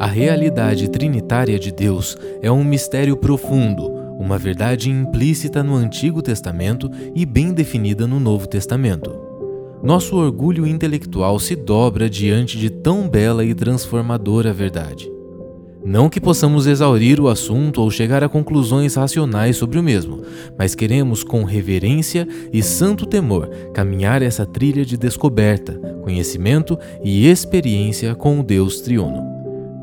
A realidade trinitária de Deus é um mistério profundo, uma verdade implícita no Antigo Testamento e bem definida no Novo Testamento. Nosso orgulho intelectual se dobra diante de tão bela e transformadora verdade. Não que possamos exaurir o assunto ou chegar a conclusões racionais sobre o mesmo, mas queremos, com reverência e santo temor, caminhar essa trilha de descoberta, conhecimento e experiência com o Deus triuno.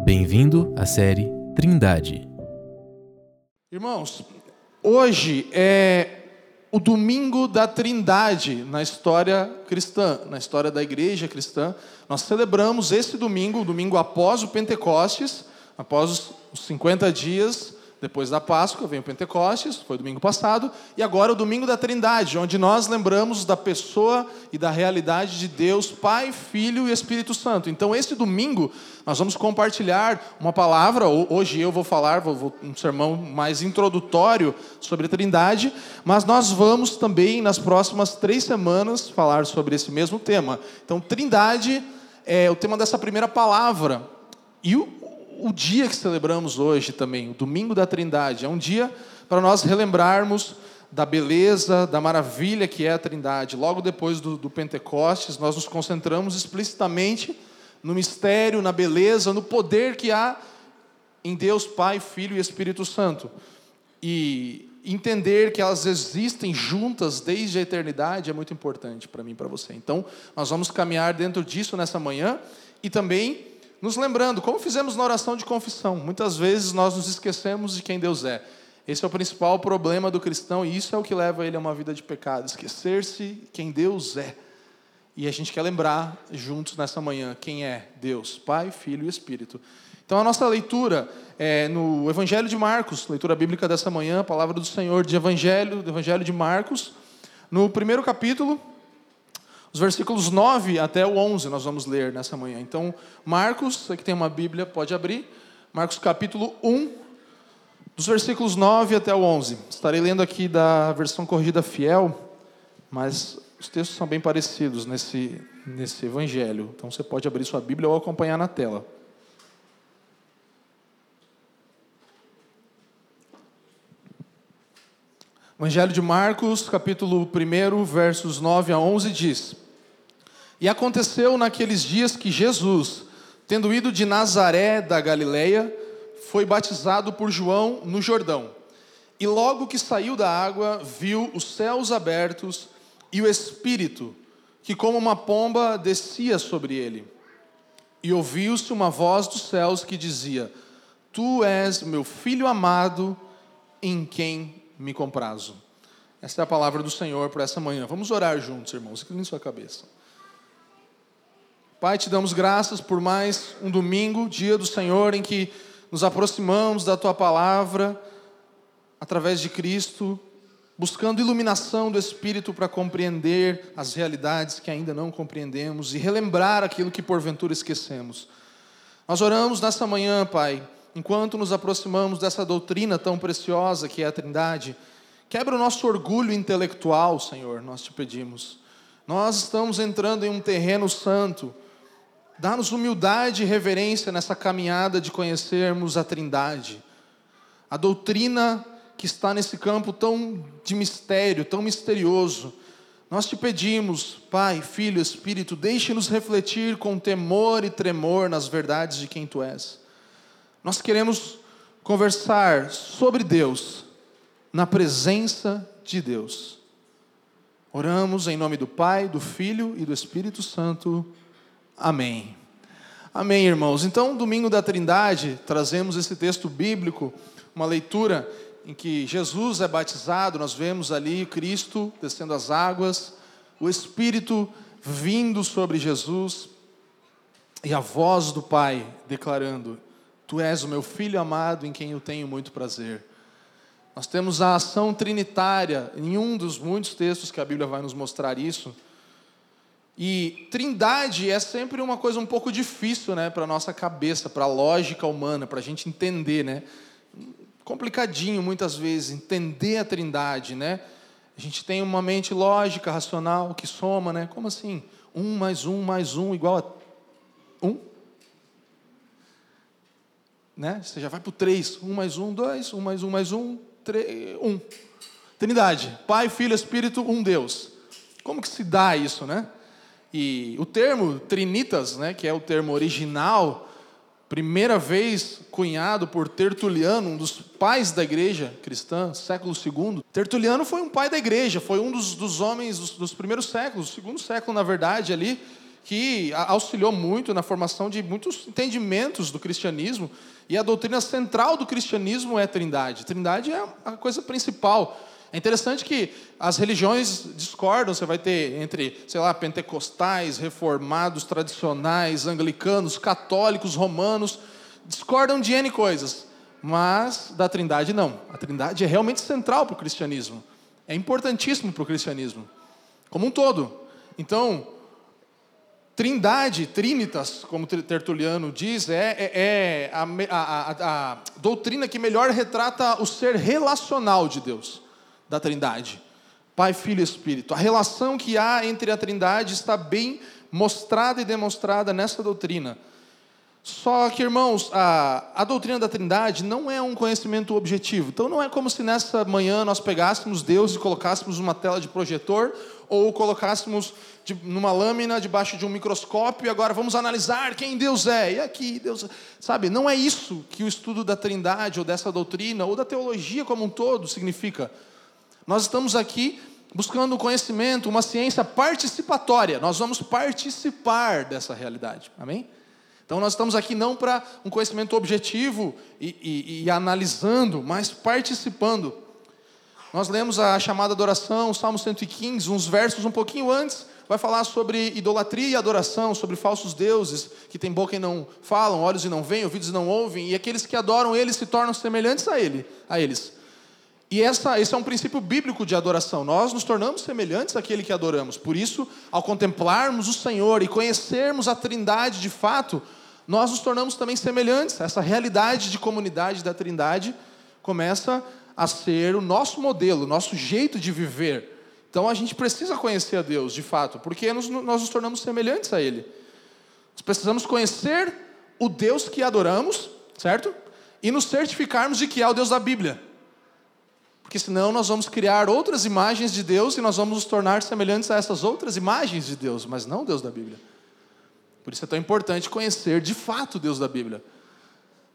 Bem-vindo à série Trindade. Irmãos, hoje é o domingo da Trindade na história cristã, na história da igreja cristã. Nós celebramos esse domingo, o domingo após o Pentecostes Após os 50 dias depois da Páscoa, vem o Pentecostes, foi domingo passado, e agora o domingo da Trindade, onde nós lembramos da pessoa e da realidade de Deus, Pai, Filho e Espírito Santo. Então, esse domingo, nós vamos compartilhar uma palavra, hoje eu vou falar, vou, um sermão mais introdutório sobre a Trindade, mas nós vamos também, nas próximas três semanas, falar sobre esse mesmo tema. Então, Trindade é o tema dessa primeira palavra. E o, o dia que celebramos hoje também, o domingo da Trindade, é um dia para nós relembrarmos da beleza, da maravilha que é a Trindade. Logo depois do, do Pentecostes, nós nos concentramos explicitamente no mistério, na beleza, no poder que há em Deus Pai, Filho e Espírito Santo. E entender que elas existem juntas desde a eternidade é muito importante para mim e para você. Então, nós vamos caminhar dentro disso nessa manhã e também nos lembrando, como fizemos na oração de confissão, muitas vezes nós nos esquecemos de quem Deus é. Esse é o principal problema do cristão e isso é o que leva ele a uma vida de pecado, esquecer-se quem Deus é. E a gente quer lembrar juntos nessa manhã quem é Deus, Pai, Filho e Espírito. Então a nossa leitura é no Evangelho de Marcos, leitura bíblica dessa manhã, a palavra do Senhor de Evangelho, do Evangelho de Marcos, no primeiro capítulo, os versículos 9 até o 11 nós vamos ler nessa manhã. Então, Marcos, você que tem uma Bíblia, pode abrir. Marcos capítulo 1, dos versículos 9 até o 11. Estarei lendo aqui da versão corrigida fiel, mas os textos são bem parecidos nesse, nesse evangelho. Então você pode abrir sua Bíblia ou acompanhar na tela. Evangelho de Marcos, capítulo 1, versos 9 a 11 diz: e aconteceu naqueles dias que Jesus, tendo ido de Nazaré da Galileia, foi batizado por João no Jordão. E logo que saiu da água, viu os céus abertos e o Espírito, que como uma pomba descia sobre ele. E ouviu-se uma voz dos céus que dizia: Tu és meu filho amado, em quem me comprazo. Essa é a palavra do Senhor para essa manhã. Vamos orar juntos, irmãos. Incline sua cabeça. Pai, te damos graças por mais um domingo, dia do Senhor, em que nos aproximamos da tua palavra através de Cristo, buscando iluminação do Espírito para compreender as realidades que ainda não compreendemos e relembrar aquilo que porventura esquecemos. Nós oramos nessa manhã, Pai, enquanto nos aproximamos dessa doutrina tão preciosa que é a Trindade, quebra o nosso orgulho intelectual, Senhor, nós te pedimos. Nós estamos entrando em um terreno santo Dá-nos humildade e reverência nessa caminhada de conhecermos a Trindade. A doutrina que está nesse campo tão de mistério, tão misterioso. Nós te pedimos, Pai, Filho, Espírito, deixe-nos refletir com temor e tremor nas verdades de quem tu és. Nós queremos conversar sobre Deus, na presença de Deus. Oramos em nome do Pai, do Filho e do Espírito Santo. Amém. Amém, irmãos. Então, domingo da Trindade, trazemos esse texto bíblico, uma leitura em que Jesus é batizado, nós vemos ali Cristo descendo as águas, o Espírito vindo sobre Jesus e a voz do Pai declarando: Tu és o meu filho amado em quem eu tenho muito prazer. Nós temos a ação trinitária, em um dos muitos textos que a Bíblia vai nos mostrar isso e trindade é sempre uma coisa um pouco difícil né, para a nossa cabeça, para a lógica humana, para a gente entender. Né? Complicadinho muitas vezes entender a trindade. Né? A gente tem uma mente lógica, racional, que soma. Né? Como assim? Um mais um mais um igual a um? Né? Você já vai para o 3. 1 mais 1, 2, 1 mais 1 mais 1, 3, 1. Trindade, Pai, Filho, Espírito, um Deus. Como que se dá isso, né? E o termo trinitas, né, que é o termo original, primeira vez cunhado por Tertuliano, um dos pais da igreja cristã, século II. Tertuliano foi um pai da igreja, foi um dos, dos homens dos, dos primeiros séculos, segundo século, na verdade, ali, que auxiliou muito na formação de muitos entendimentos do cristianismo. E a doutrina central do cristianismo é a trindade. Trindade é a coisa principal. É interessante que as religiões discordam, você vai ter entre, sei lá, pentecostais, reformados, tradicionais, anglicanos, católicos, romanos, discordam de N coisas, mas da Trindade não. A Trindade é realmente central para o cristianismo, é importantíssimo para o cristianismo, como um todo. Então, Trindade, Trinitas, como Tertuliano diz, é, é, é a, a, a, doutrina que melhor retrata o ser relacional de Deus da Trindade. Pai, Filho e Espírito. A relação que há entre a Trindade está bem mostrada e demonstrada nessa doutrina. Só que, irmãos, a, a doutrina da Trindade não é um conhecimento objetivo. Então, não é como se nessa manhã nós pegássemos Deus e colocássemos numa tela de projetor ou colocássemos de, numa lâmina debaixo de um microscópio e agora vamos analisar quem Deus é. E aqui, Deus. Sabe, não é isso que o estudo da Trindade ou dessa doutrina ou da teologia como um todo significa. Nós estamos aqui buscando conhecimento, uma ciência participatória. Nós vamos participar dessa realidade. Amém? Então nós estamos aqui não para um conhecimento objetivo e, e, e, analisando, mas participando. Nós lemos a chamada adoração, Salmo 115, uns versos um pouquinho antes, vai falar sobre idolatria e adoração, sobre falsos deuses, que tem boca e não falam, olhos e não veem, ouvidos e não ouvem, e aqueles que adoram ele se tornam semelhantes a ele, a eles. E essa, esse é um princípio bíblico de adoração. Nós nos tornamos semelhantes àquele que adoramos. Por isso, ao contemplarmos o Senhor e conhecermos a Trindade de fato, nós nos tornamos também semelhantes. Essa realidade de comunidade da Trindade começa a ser o nosso modelo, o nosso jeito de viver. Então a gente precisa conhecer a Deus de fato, porque nós nos tornamos semelhantes a Ele. Nós precisamos conhecer o Deus que adoramos, certo? E nos certificarmos de que é o Deus da Bíblia. Porque senão nós vamos criar outras imagens de Deus e nós vamos nos tornar semelhantes a essas outras imagens de Deus, mas não Deus da Bíblia. Por isso é tão importante conhecer de fato Deus da Bíblia.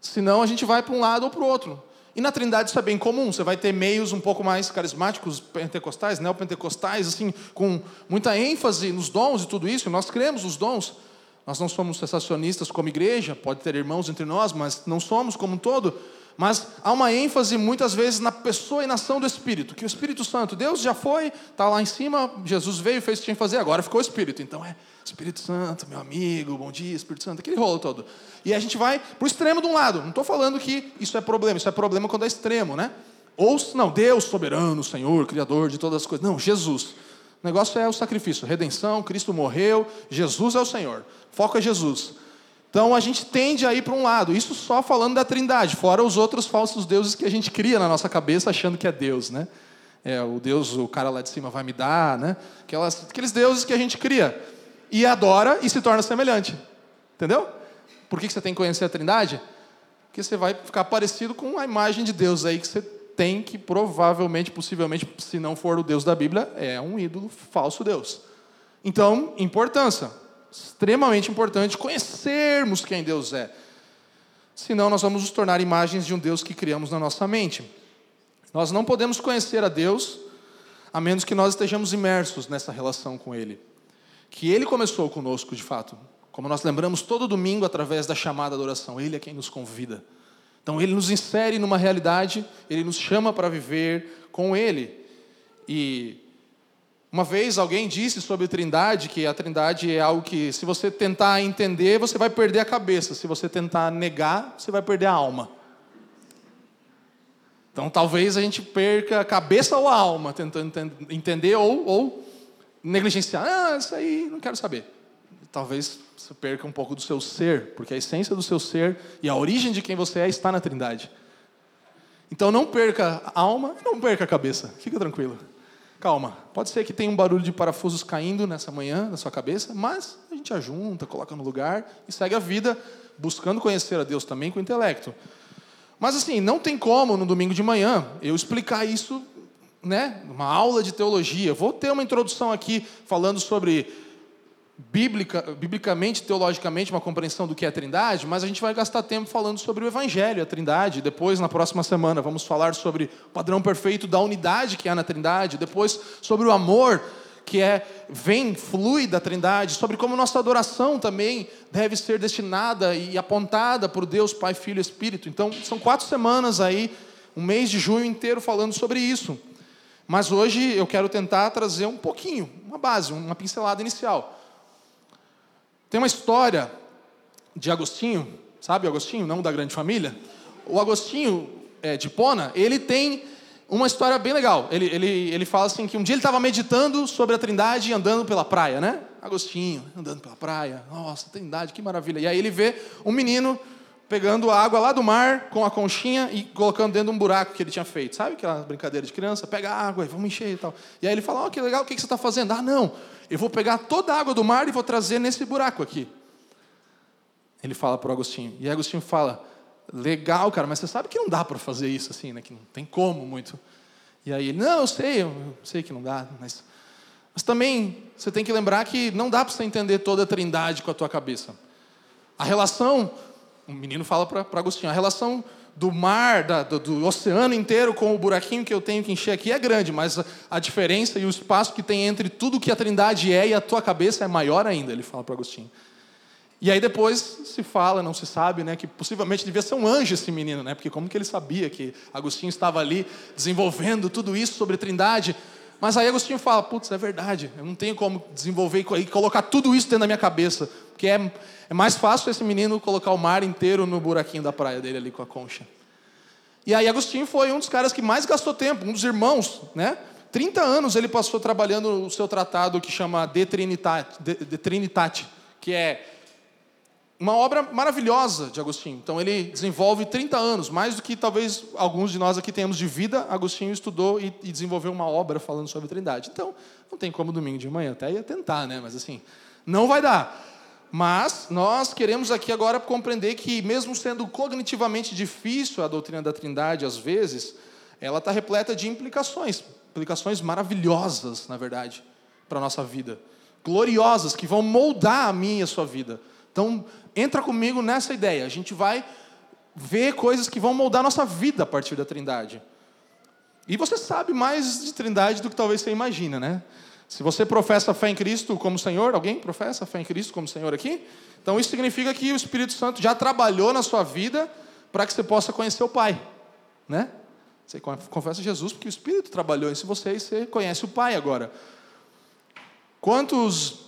Senão a gente vai para um lado ou para o outro. E na Trindade isso é bem comum. Você vai ter meios um pouco mais carismáticos, pentecostais, neopentecostais, assim, com muita ênfase nos dons e tudo isso. Nós cremos nos dons. Nós não somos sensacionistas como igreja, pode ter irmãos entre nós, mas não somos como um todo. Mas há uma ênfase muitas vezes na pessoa e na ação do Espírito, que o Espírito Santo, Deus já foi, está lá em cima, Jesus veio, fez o que tinha que fazer, agora ficou o Espírito. Então é Espírito Santo, meu amigo, bom dia, Espírito Santo, aquele rolo todo. E a gente vai para o extremo de um lado. Não estou falando que isso é problema, isso é problema quando é extremo, né? Ou, não, Deus soberano, Senhor, Criador de todas as coisas. Não, Jesus. O negócio é o sacrifício, redenção, Cristo morreu, Jesus é o Senhor. Foco é Jesus. Então a gente tende a ir para um lado, isso só falando da Trindade, fora os outros falsos deuses que a gente cria na nossa cabeça achando que é Deus, né? É, o Deus, o cara lá de cima vai me dar, né? Aquelas, aqueles deuses que a gente cria e adora e se torna semelhante, entendeu? Por que você tem que conhecer a Trindade? Porque você vai ficar parecido com a imagem de Deus aí que você tem que provavelmente, possivelmente, se não for o Deus da Bíblia, é um ídolo falso Deus. Então, importância extremamente importante conhecermos quem Deus é. Senão nós vamos nos tornar imagens de um Deus que criamos na nossa mente. Nós não podemos conhecer a Deus a menos que nós estejamos imersos nessa relação com Ele. Que Ele começou conosco de fato. Como nós lembramos todo domingo através da chamada da oração, Ele é quem nos convida. Então Ele nos insere numa realidade, Ele nos chama para viver com Ele. E uma vez alguém disse sobre Trindade que a Trindade é algo que, se você tentar entender, você vai perder a cabeça. Se você tentar negar, você vai perder a alma. Então, talvez a gente perca a cabeça ou a alma tentando entender ou, ou negligenciar. Ah, isso aí não quero saber. Talvez você perca um pouco do seu ser, porque a essência do seu ser e a origem de quem você é está na Trindade. Então, não perca a alma não perca a cabeça. Fica tranquilo. Calma, pode ser que tenha um barulho de parafusos caindo nessa manhã na sua cabeça, mas a gente ajunta, coloca no lugar e segue a vida buscando conhecer a Deus também com o intelecto. Mas assim, não tem como no domingo de manhã eu explicar isso, né? Uma aula de teologia. Vou ter uma introdução aqui falando sobre bíblica, biblicamente, teologicamente, uma compreensão do que é a Trindade, mas a gente vai gastar tempo falando sobre o Evangelho, a Trindade. Depois, na próxima semana, vamos falar sobre o padrão perfeito da unidade que há na Trindade. Depois, sobre o amor que é vem, flui da Trindade, sobre como nossa adoração também deve ser destinada e apontada por Deus, Pai, Filho e Espírito. Então, são quatro semanas aí, um mês de junho inteiro falando sobre isso. Mas hoje eu quero tentar trazer um pouquinho, uma base, uma pincelada inicial. Tem uma história de Agostinho, sabe Agostinho, não da grande família? O Agostinho é, de Pona, ele tem uma história bem legal. Ele, ele, ele fala assim que um dia ele estava meditando sobre a Trindade e andando pela praia, né? Agostinho, andando pela praia. Nossa, Trindade, que maravilha. E aí ele vê um menino pegando água lá do mar com a conchinha e colocando dentro de um buraco que ele tinha feito. Sabe aquela brincadeira de criança? Pega água e vamos encher e tal. E aí ele fala, ó, oh, que legal, o que você está fazendo? Ah, não, eu vou pegar toda a água do mar e vou trazer nesse buraco aqui. Ele fala para o Agostinho. E Agostinho fala, legal, cara, mas você sabe que não dá para fazer isso assim, né? Que não tem como muito. E aí ele, não, eu sei, eu sei que não dá, mas, mas também você tem que lembrar que não dá para você entender toda a trindade com a tua cabeça. A relação, o menino fala para Agostinho, a relação do mar, da, do, do, oceano inteiro com o buraquinho que eu tenho que encher aqui é grande, mas a, a diferença e o espaço que tem entre tudo que a trindade é e a tua cabeça é maior ainda, ele fala para Agostinho. E aí depois se fala, não se sabe, né, que possivelmente devia ser um anjo esse menino, né? Porque como que ele sabia que Agostinho estava ali desenvolvendo tudo isso sobre Trindade? Mas aí Agostinho fala, putz, é verdade, eu não tenho como desenvolver e colocar tudo isso dentro da minha cabeça, porque é, é mais fácil esse menino colocar o mar inteiro no buraquinho da praia dele ali com a concha. E aí Agostinho foi um dos caras que mais gastou tempo, um dos irmãos, né? 30 anos ele passou trabalhando o seu tratado que chama De Trinitate, de, de Trinitate que é uma obra maravilhosa de Agostinho. Então ele desenvolve 30 anos, mais do que talvez alguns de nós aqui tenhamos de vida. Agostinho estudou e, e desenvolveu uma obra falando sobre a Trindade. Então não tem como domingo de manhã, até ia tentar, né? Mas assim, não vai dar. Mas nós queremos aqui agora compreender que, mesmo sendo cognitivamente difícil a doutrina da Trindade, às vezes, ela está repleta de implicações, implicações maravilhosas, na verdade, para a nossa vida, gloriosas, que vão moldar a minha e a sua vida. Então, entra comigo nessa ideia. A gente vai ver coisas que vão moldar nossa vida a partir da Trindade. E você sabe mais de Trindade do que talvez você imagina, né? Se você professa fé em Cristo como Senhor, alguém professa fé em Cristo como Senhor aqui? Então isso significa que o Espírito Santo já trabalhou na sua vida para que você possa conhecer o Pai, né? Você confessa Jesus porque o Espírito trabalhou em você e você conhece o Pai agora. Quantos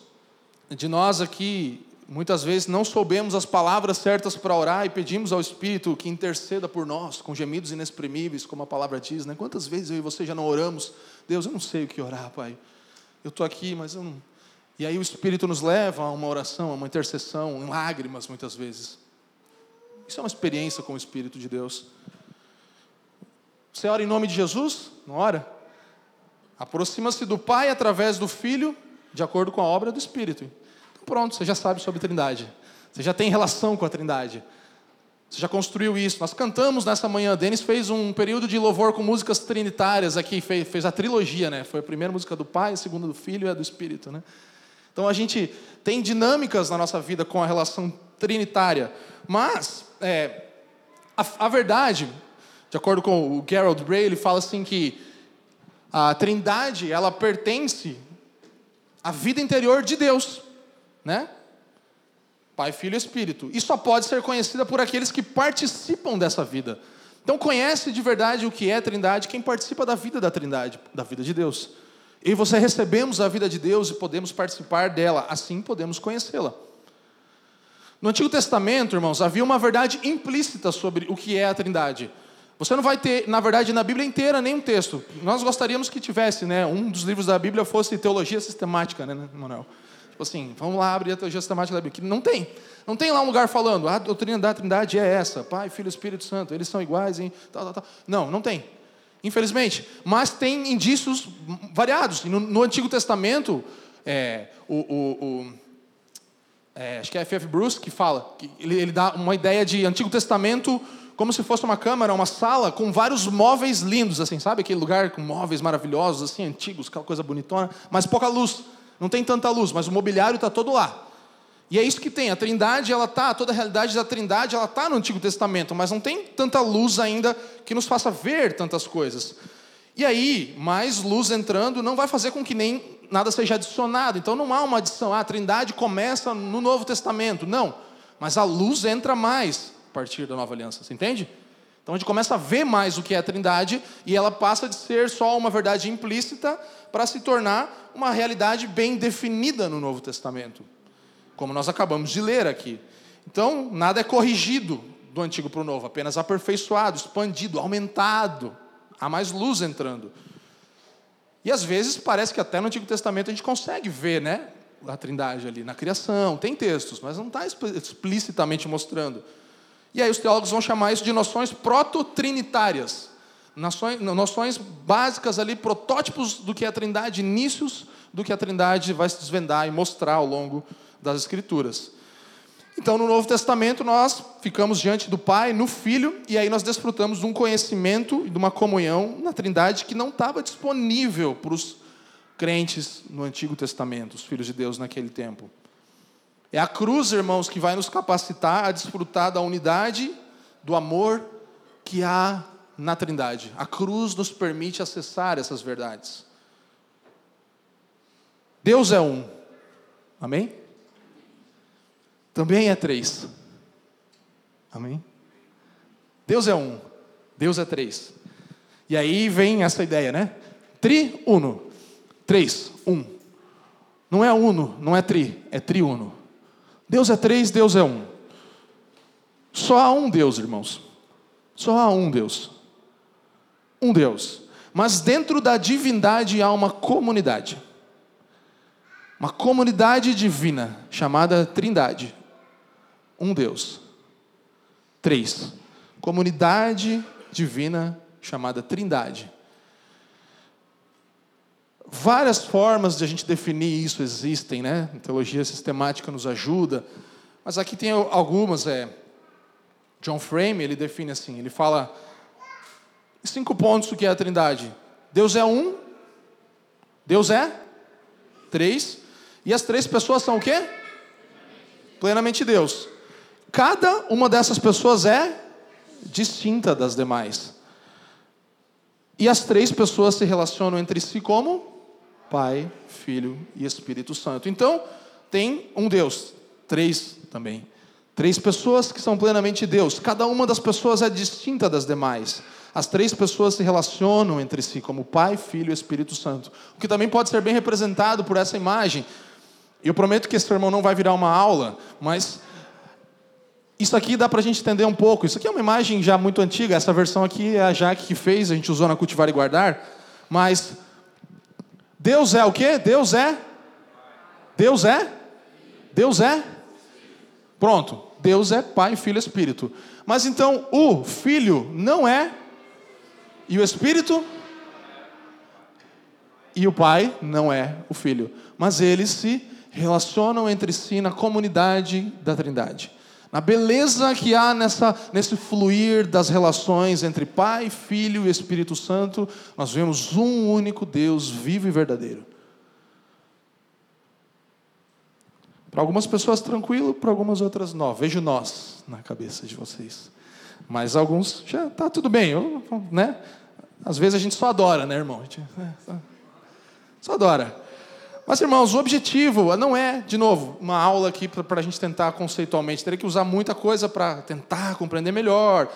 de nós aqui Muitas vezes não soubemos as palavras certas para orar e pedimos ao Espírito que interceda por nós, com gemidos inexprimíveis, como a palavra diz. Né? Quantas vezes eu e você já não oramos? Deus, eu não sei o que orar, Pai. Eu estou aqui, mas eu não. E aí o Espírito nos leva a uma oração, a uma intercessão, em lágrimas, muitas vezes. Isso é uma experiência com o Espírito de Deus. Você ora em nome de Jesus? Não ora? Aproxima-se do Pai através do Filho, de acordo com a obra do Espírito. Pronto, você já sabe sobre Trindade. Você já tem relação com a Trindade. Você já construiu isso. Nós cantamos nessa manhã. Denis fez um período de louvor com músicas trinitárias aqui, fez, fez a trilogia, né? Foi a primeira música do Pai, a segunda do Filho e a do Espírito, né? Então a gente tem dinâmicas na nossa vida com a relação trinitária. Mas é, a, a, verdade, de acordo com o Gerald Bray, ele fala assim que a Trindade ela pertence à vida interior de Deus né? Pai, Filho e Espírito. E só pode ser conhecida por aqueles que participam dessa vida. Então conhece de verdade o que é a Trindade quem participa da vida da Trindade, da vida de Deus. E você recebemos a vida de Deus e podemos participar dela, assim podemos conhecê-la. No Antigo Testamento, irmãos, havia uma verdade implícita sobre o que é a Trindade. Você não vai ter, na verdade, na Bíblia inteira nenhum texto. Nós gostaríamos que tivesse, né? Um dos livros da Bíblia fosse teologia sistemática, né, Manuel? Tipo assim, vamos lá abrir a teologia sistemática da Bíblia. Não tem. Não tem lá um lugar falando, a doutrina da Trindade é essa, Pai, Filho e Espírito Santo, eles são iguais em tal, tal, tal. Não, não tem. Infelizmente. Mas tem indícios variados. No, no Antigo Testamento, é, o, o, o é, acho que é F.F. Bruce que fala, que ele, ele dá uma ideia de Antigo Testamento como se fosse uma câmara, uma sala com vários móveis lindos, assim, sabe? Aquele lugar com móveis maravilhosos, assim, antigos, aquela coisa bonitona, mas pouca luz. Não tem tanta luz, mas o mobiliário está todo lá. E é isso que tem. A Trindade, ela tá, toda a realidade da Trindade, ela tá no Antigo Testamento, mas não tem tanta luz ainda que nos faça ver tantas coisas. E aí, mais luz entrando não vai fazer com que nem nada seja adicionado. Então não há uma adição. Ah, a Trindade começa no Novo Testamento. Não. Mas a luz entra mais a partir da Nova Aliança. Você entende? Então a gente começa a ver mais o que é a Trindade e ela passa de ser só uma verdade implícita para se tornar uma realidade bem definida no Novo Testamento como nós acabamos de ler aqui. Então, nada é corrigido do antigo para o novo, apenas aperfeiçoado, expandido, aumentado. Há mais luz entrando. E às vezes parece que até no Antigo Testamento a gente consegue ver, né? A trindade ali na criação, tem textos, mas não está explicitamente mostrando. E aí os teólogos vão chamar isso de noções proto-trinitárias. Noções, noções básicas ali, protótipos do que é a trindade, inícios do que a trindade vai se desvendar e mostrar ao longo das Escrituras. Então, no Novo Testamento, nós ficamos diante do Pai, no Filho, e aí nós desfrutamos de um conhecimento e de uma comunhão na Trindade que não estava disponível para os crentes no Antigo Testamento, os filhos de Deus naquele tempo. É a cruz, irmãos, que vai nos capacitar a desfrutar da unidade, do amor que há na Trindade. A cruz nos permite acessar essas verdades. Deus é um. Amém? também é três. Amém? Deus é um, Deus é três. E aí vem essa ideia, né? Tri-uno. Três, um. Não é uno, não é tri, é triuno. Deus é três, Deus é um. Só há um Deus, irmãos. Só há um Deus. Um Deus. Mas dentro da divindade há uma comunidade. Uma comunidade divina chamada Trindade um Deus. Três, comunidade divina chamada Trindade. Várias formas de a gente definir isso existem, né? A teologia sistemática nos ajuda, mas aqui tem algumas. É, John Frame ele define assim, ele fala cinco pontos do que é a Trindade. Deus é um, Deus é três, e as três pessoas são o quê? Plenamente Deus. Cada uma dessas pessoas é distinta das demais. E as três pessoas se relacionam entre si como Pai, Filho e Espírito Santo. Então, tem um Deus, três também. Três pessoas que são plenamente Deus. Cada uma das pessoas é distinta das demais. As três pessoas se relacionam entre si como Pai, Filho e Espírito Santo. O que também pode ser bem representado por essa imagem. Eu prometo que esse sermão não vai virar uma aula, mas isso aqui dá para a gente entender um pouco. Isso aqui é uma imagem já muito antiga. Essa versão aqui é a Jaque que fez, a gente usou na Cultivar e Guardar. Mas Deus é o quê? Deus é? Deus é? Deus é? Pronto. Deus é Pai, Filho e Espírito. Mas então o Filho não é? E o Espírito? E o Pai não é o Filho. Mas eles se relacionam entre si na comunidade da Trindade na beleza que há nessa, nesse fluir das relações entre Pai, Filho e Espírito Santo, nós vemos um único Deus vivo e verdadeiro. Para algumas pessoas tranquilo, para algumas outras não. Vejo nós na cabeça de vocês. Mas alguns já está tudo bem, eu, né? Às vezes a gente só adora, né, irmão? Né? Só adora. Mas, irmãos, o objetivo não é, de novo, uma aula aqui para a gente tentar conceitualmente. Teria que usar muita coisa para tentar compreender melhor.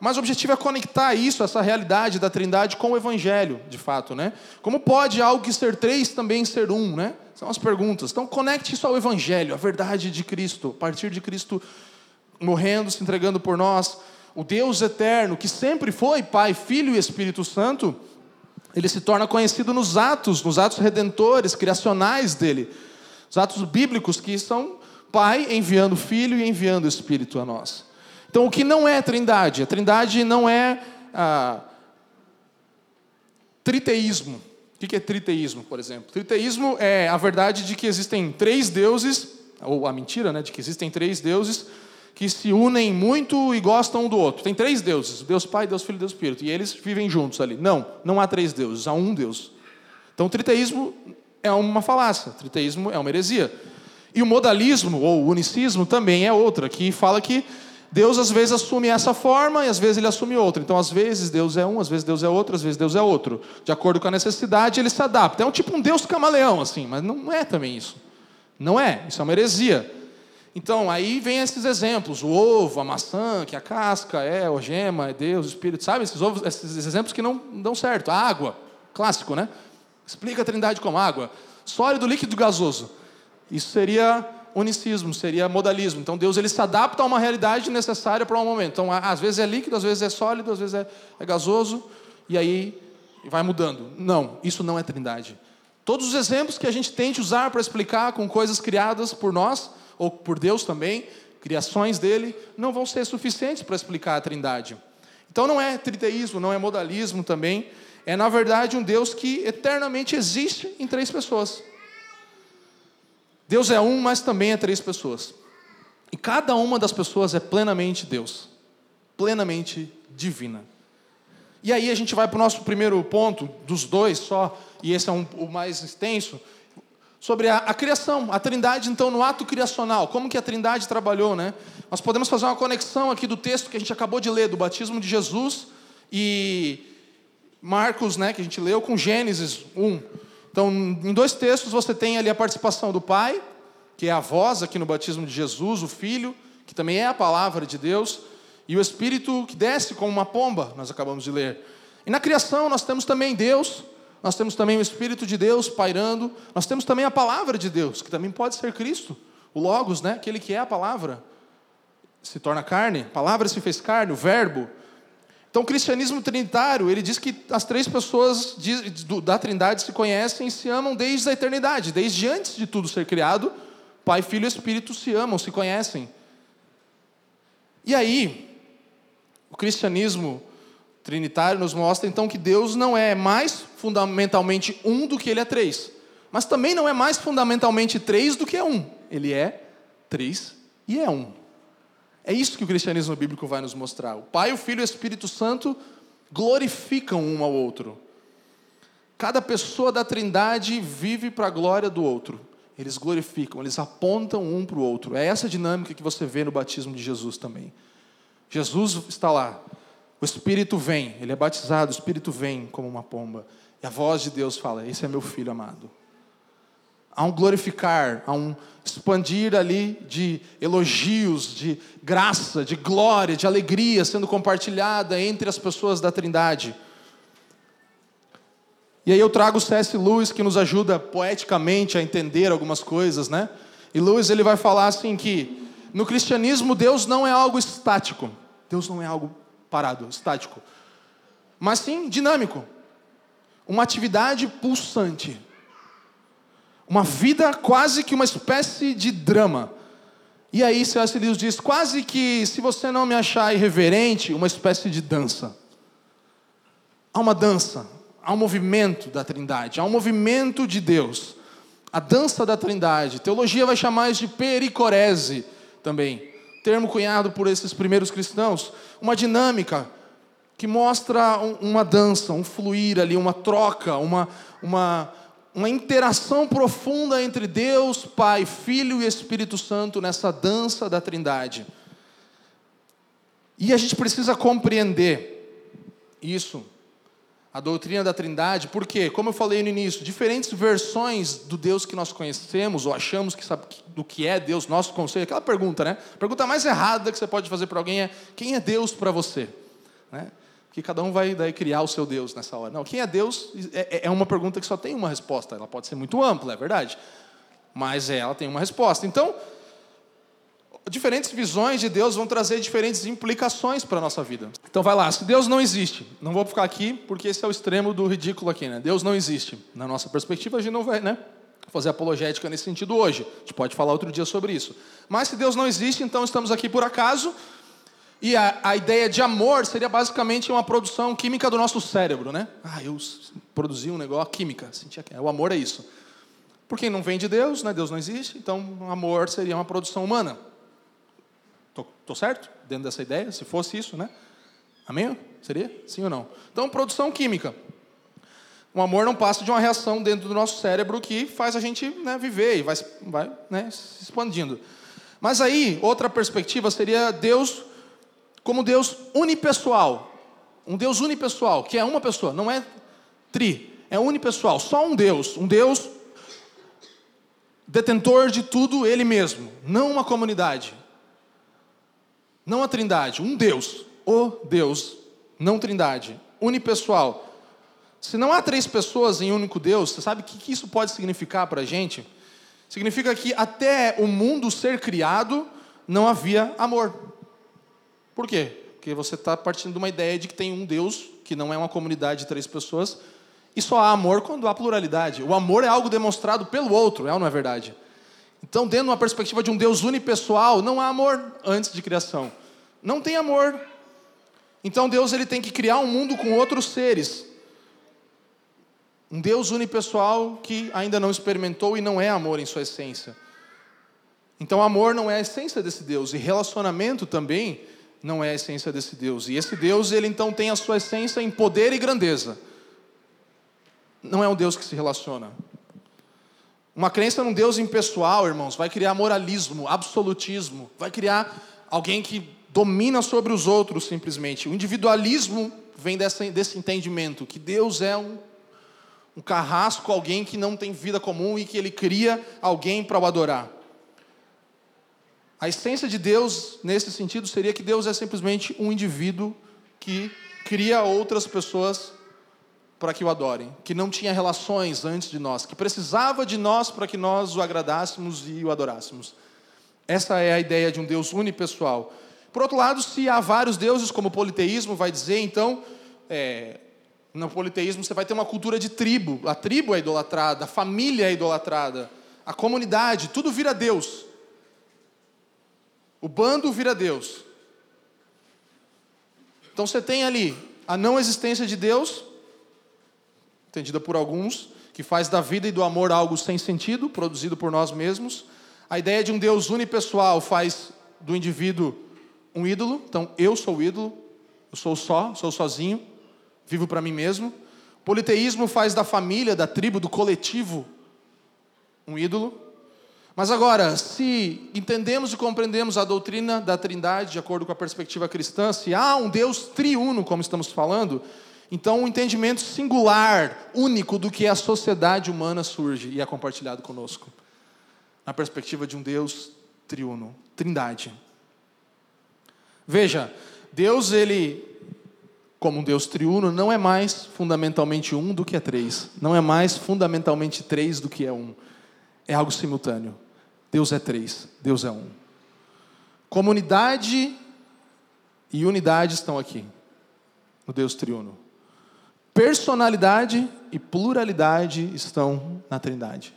Mas o objetivo é conectar isso, essa realidade da Trindade, com o Evangelho, de fato, né? Como pode algo que ser três também ser um, né? São as perguntas. Então, conecte isso ao Evangelho, a verdade de Cristo, a partir de Cristo morrendo, se entregando por nós, o Deus eterno, que sempre foi Pai, Filho e Espírito Santo ele se torna conhecido nos atos, nos atos redentores, criacionais dele. Os atos bíblicos que são Pai enviando Filho e enviando o Espírito a nós. Então, o que não é trindade? A trindade não é ah, triteísmo. O que é triteísmo, por exemplo? Triteísmo é a verdade de que existem três deuses, ou a mentira, né, de que existem três deuses, que se unem muito e gostam um do outro. Tem três deuses: Deus Pai, Deus Filho e Deus Espírito. E eles vivem juntos ali. Não, não há três deuses, há um Deus. Então o triteísmo é uma falácia, o triteísmo é uma heresia. E o modalismo, ou o unicismo, também é outra, que fala que Deus às vezes assume essa forma e às vezes ele assume outra. Então, às vezes Deus é um, às vezes Deus é outro, às vezes Deus é outro. De acordo com a necessidade, ele se adapta. É um tipo um Deus camaleão, assim, mas não é também isso. Não é, isso é uma heresia. Então, aí vem esses exemplos: o ovo, a maçã, que a casca é a gema, é Deus, o Espírito, sabe? Esses, ovos, esses exemplos que não dão certo. A água, clássico, né? Explica a trindade como água. Sólido, líquido, gasoso. Isso seria unicismo, seria modalismo. Então Deus ele se adapta a uma realidade necessária para um momento. Então às vezes é líquido, às vezes é sólido, às vezes é, é gasoso e aí vai mudando. Não, isso não é trindade. Todos os exemplos que a gente tente usar para explicar com coisas criadas por nós ou por Deus também, criações dele, não vão ser suficientes para explicar a trindade. Então não é triteísmo, não é modalismo também, é na verdade um Deus que eternamente existe em três pessoas. Deus é um, mas também é três pessoas. E cada uma das pessoas é plenamente Deus, plenamente divina. E aí a gente vai para o nosso primeiro ponto, dos dois só, e esse é um, o mais extenso, sobre a, a, criação, a trindade, então, no ato criacional. Como que a trindade trabalhou, né? Nós podemos fazer uma conexão aqui do texto que a gente acabou de ler, do batismo de Jesus e Marcos, né, que a gente leu, com Gênesis 1. Então, em dois textos você tem ali a participação do Pai, que é a voz aqui no batismo de Jesus, o Filho, que também é a palavra de Deus, e o Espírito que desce como uma pomba, nós acabamos de ler. E na criação nós temos também Deus, nós temos também o Espírito de Deus pairando, nós temos também a palavra de Deus, que também pode ser Cristo, o Logos, né? aquele que é a palavra, se torna carne, a palavra se fez carne, o Verbo. Então, o cristianismo trinitário, ele diz que as três pessoas da trindade se conhecem e se amam desde a eternidade, desde antes de tudo ser criado, Pai, Filho e Espírito se amam, se conhecem. E aí, o cristianismo trinitário nos mostra então que Deus não é mais fundamentalmente um do que ele é três, mas também não é mais fundamentalmente três do que é um. Ele é três e é um. É isso que o cristianismo bíblico vai nos mostrar. O Pai, o Filho e o Espírito Santo glorificam um ao outro. Cada pessoa da Trindade vive para a glória do outro. Eles glorificam, eles apontam um para o outro. É essa dinâmica que você vê no batismo de Jesus também. Jesus está lá, o Espírito vem, ele é batizado, o Espírito vem como uma pomba. E a voz de Deus fala: Esse é meu filho amado. Há um glorificar, há um expandir ali de elogios, de graça, de glória, de alegria sendo compartilhada entre as pessoas da Trindade. E aí eu trago o C.S. Lewis que nos ajuda poeticamente a entender algumas coisas, né? E Lewis ele vai falar assim que no cristianismo Deus não é algo estático. Deus não é algo parado, estático. Mas sim dinâmico. Uma atividade pulsante uma vida quase que uma espécie de drama. E aí C.S. Lewis diz, quase que, se você não me achar irreverente, uma espécie de dança. Há uma dança, há um movimento da trindade, há um movimento de Deus. A dança da trindade. Teologia vai chamar isso de pericorese também. Termo cunhado por esses primeiros cristãos. Uma dinâmica que mostra uma dança, um fluir ali, uma troca, uma, uma, uma interação profunda entre Deus, Pai, Filho e Espírito Santo nessa dança da Trindade. E a gente precisa compreender isso, a doutrina da Trindade, porque, como eu falei no início, diferentes versões do Deus que nós conhecemos ou achamos que sabe do que é Deus, nosso conselho, aquela pergunta, né? A pergunta mais errada que você pode fazer para alguém é: quem é Deus para você? Né? Que cada um vai daí criar o seu Deus nessa hora. Não, quem é Deus é, é, é uma pergunta que só tem uma resposta. Ela pode ser muito ampla, é verdade, mas ela tem uma resposta. Então, diferentes visões de Deus vão trazer diferentes implicações para a nossa vida. Então, vai lá. Se Deus não existe, não vou ficar aqui porque esse é o extremo do ridículo aqui, né? Deus não existe. Na nossa perspectiva, a gente não vai, né? Fazer apologética nesse sentido hoje. A gente pode falar outro dia sobre isso. Mas se Deus não existe, então estamos aqui por acaso e a, a, ideia de amor seria basicamente uma produção química do nosso cérebro, né? Ah, eu produzi um negócio, química, sentia que o amor é isso. Porque não vem de Deus, né? Deus não existe, então amor seria uma produção humana. Tô, tô certo? Dentro dessa ideia? Se fosse isso, né? Amém? Seria? Sim ou não? Então, produção química. O amor não passa de uma reação dentro do nosso cérebro que faz a gente né, viver e vai, vai né, se expandindo. Mas aí, outra perspectiva seria Deus como Deus unipessoal. Um Deus unipessoal, que é uma pessoa, não é tri, é unipessoal, só um Deus. Um Deus detentor de tudo ele mesmo, não uma comunidade. Não a trindade, um Deus, o Deus, não trindade, unipessoal. Se não há três pessoas em um único Deus, você sabe o que isso pode significar para a gente? Significa que até o mundo ser criado não havia amor. Por quê? Porque você está partindo de uma ideia de que tem um Deus, que não é uma comunidade de três pessoas, e só há amor quando há pluralidade. O amor é algo demonstrado pelo outro, é ou não é verdade? Então, dentro de uma perspectiva de um Deus unipessoal, não há amor antes de criação. Não tem amor. Então, Deus ele tem que criar um mundo com outros seres. Um Deus unipessoal que ainda não experimentou e não é amor em sua essência. Então, amor não é a essência desse Deus, e relacionamento também não é a essência desse Deus. E esse Deus, ele então tem a sua essência em poder e grandeza. Não é um Deus que se relaciona. Uma crença num Deus impessoal, irmãos, vai criar moralismo, absolutismo, vai criar alguém que domina sobre os outros simplesmente. O individualismo vem desse entendimento que Deus é um um carrasco, alguém que não tem vida comum e que ele cria alguém para o adorar. A essência de Deus, nesse sentido, seria que Deus é simplesmente um indivíduo que cria outras pessoas para que o adorem, que não tinha relações antes de nós, que precisava de nós para que nós o agradássemos e o adorássemos. Essa é a ideia de um Deus unipessoal. Por outro lado, se há vários deuses, como o politeísmo vai dizer, então, é, no politeísmo você vai ter uma cultura de tribo. A tribo é idolatrada, a família é idolatrada, a comunidade, tudo vira Deus. O bando vira Deus. Então você tem ali a não existência de Deus, entendida por alguns, que faz da vida e do amor algo sem sentido, produzido por nós mesmos. A ideia de um Deus unipessoal faz do indivíduo um ídolo. Então eu sou o ídolo, eu sou só, sou sozinho vivo para mim mesmo. Politeísmo faz da família, da tribo, do coletivo um ídolo. Mas agora, se entendemos e compreendemos a doutrina da Trindade de acordo com a perspectiva cristã, se há um Deus triuno, como estamos falando, então um entendimento singular, único do que é a sociedade humana surge e é compartilhado conosco. Na perspectiva de um Deus triuno, Trindade. Veja, Deus ele como um Deus triuno, não é mais fundamentalmente um do que é três. Não é mais fundamentalmente três do que é um. É algo simultâneo. Deus é três, Deus é um. Comunidade e unidade estão aqui, no Deus triuno. Personalidade e pluralidade estão na Trindade.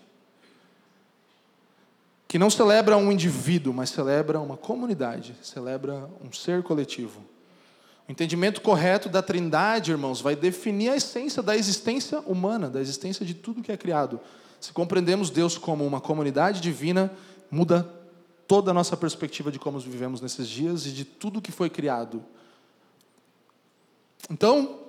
Que não celebra um indivíduo, mas celebra uma comunidade, celebra um ser coletivo. O entendimento correto da Trindade, irmãos, vai definir a essência da existência humana, da existência de tudo que é criado. Se compreendemos Deus como uma comunidade divina, muda toda a nossa perspectiva de como vivemos nesses dias e de tudo que foi criado. Então,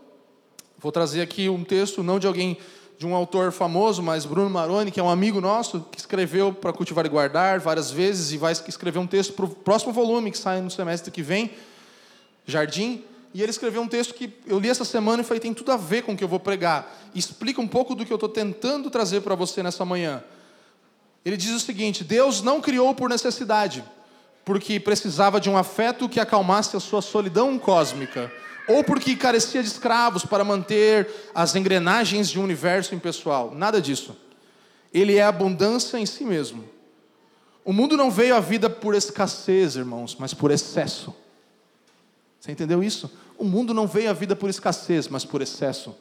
vou trazer aqui um texto, não de alguém, de um autor famoso, mas Bruno Maroni, que é um amigo nosso, que escreveu para Cultivar e Guardar várias vezes e vai escrever um texto para o próximo volume, que sai no semestre que vem Jardim, e ele escreveu um texto que eu li essa semana e falei, tem tudo a ver com o que eu vou pregar. explica um pouco do que eu estou tentando trazer para você nessa manhã. Ele diz o seguinte: Deus não criou por necessidade, porque precisava de um afeto que acalmasse a sua solidão cósmica, ou porque carecia de escravos para manter as engrenagens de um universo impessoal. Nada disso. Ele é abundância em si mesmo. O mundo não veio à vida por escassez, irmãos, mas por excesso. Você entendeu isso? O mundo não veio à vida por escassez, mas por excesso.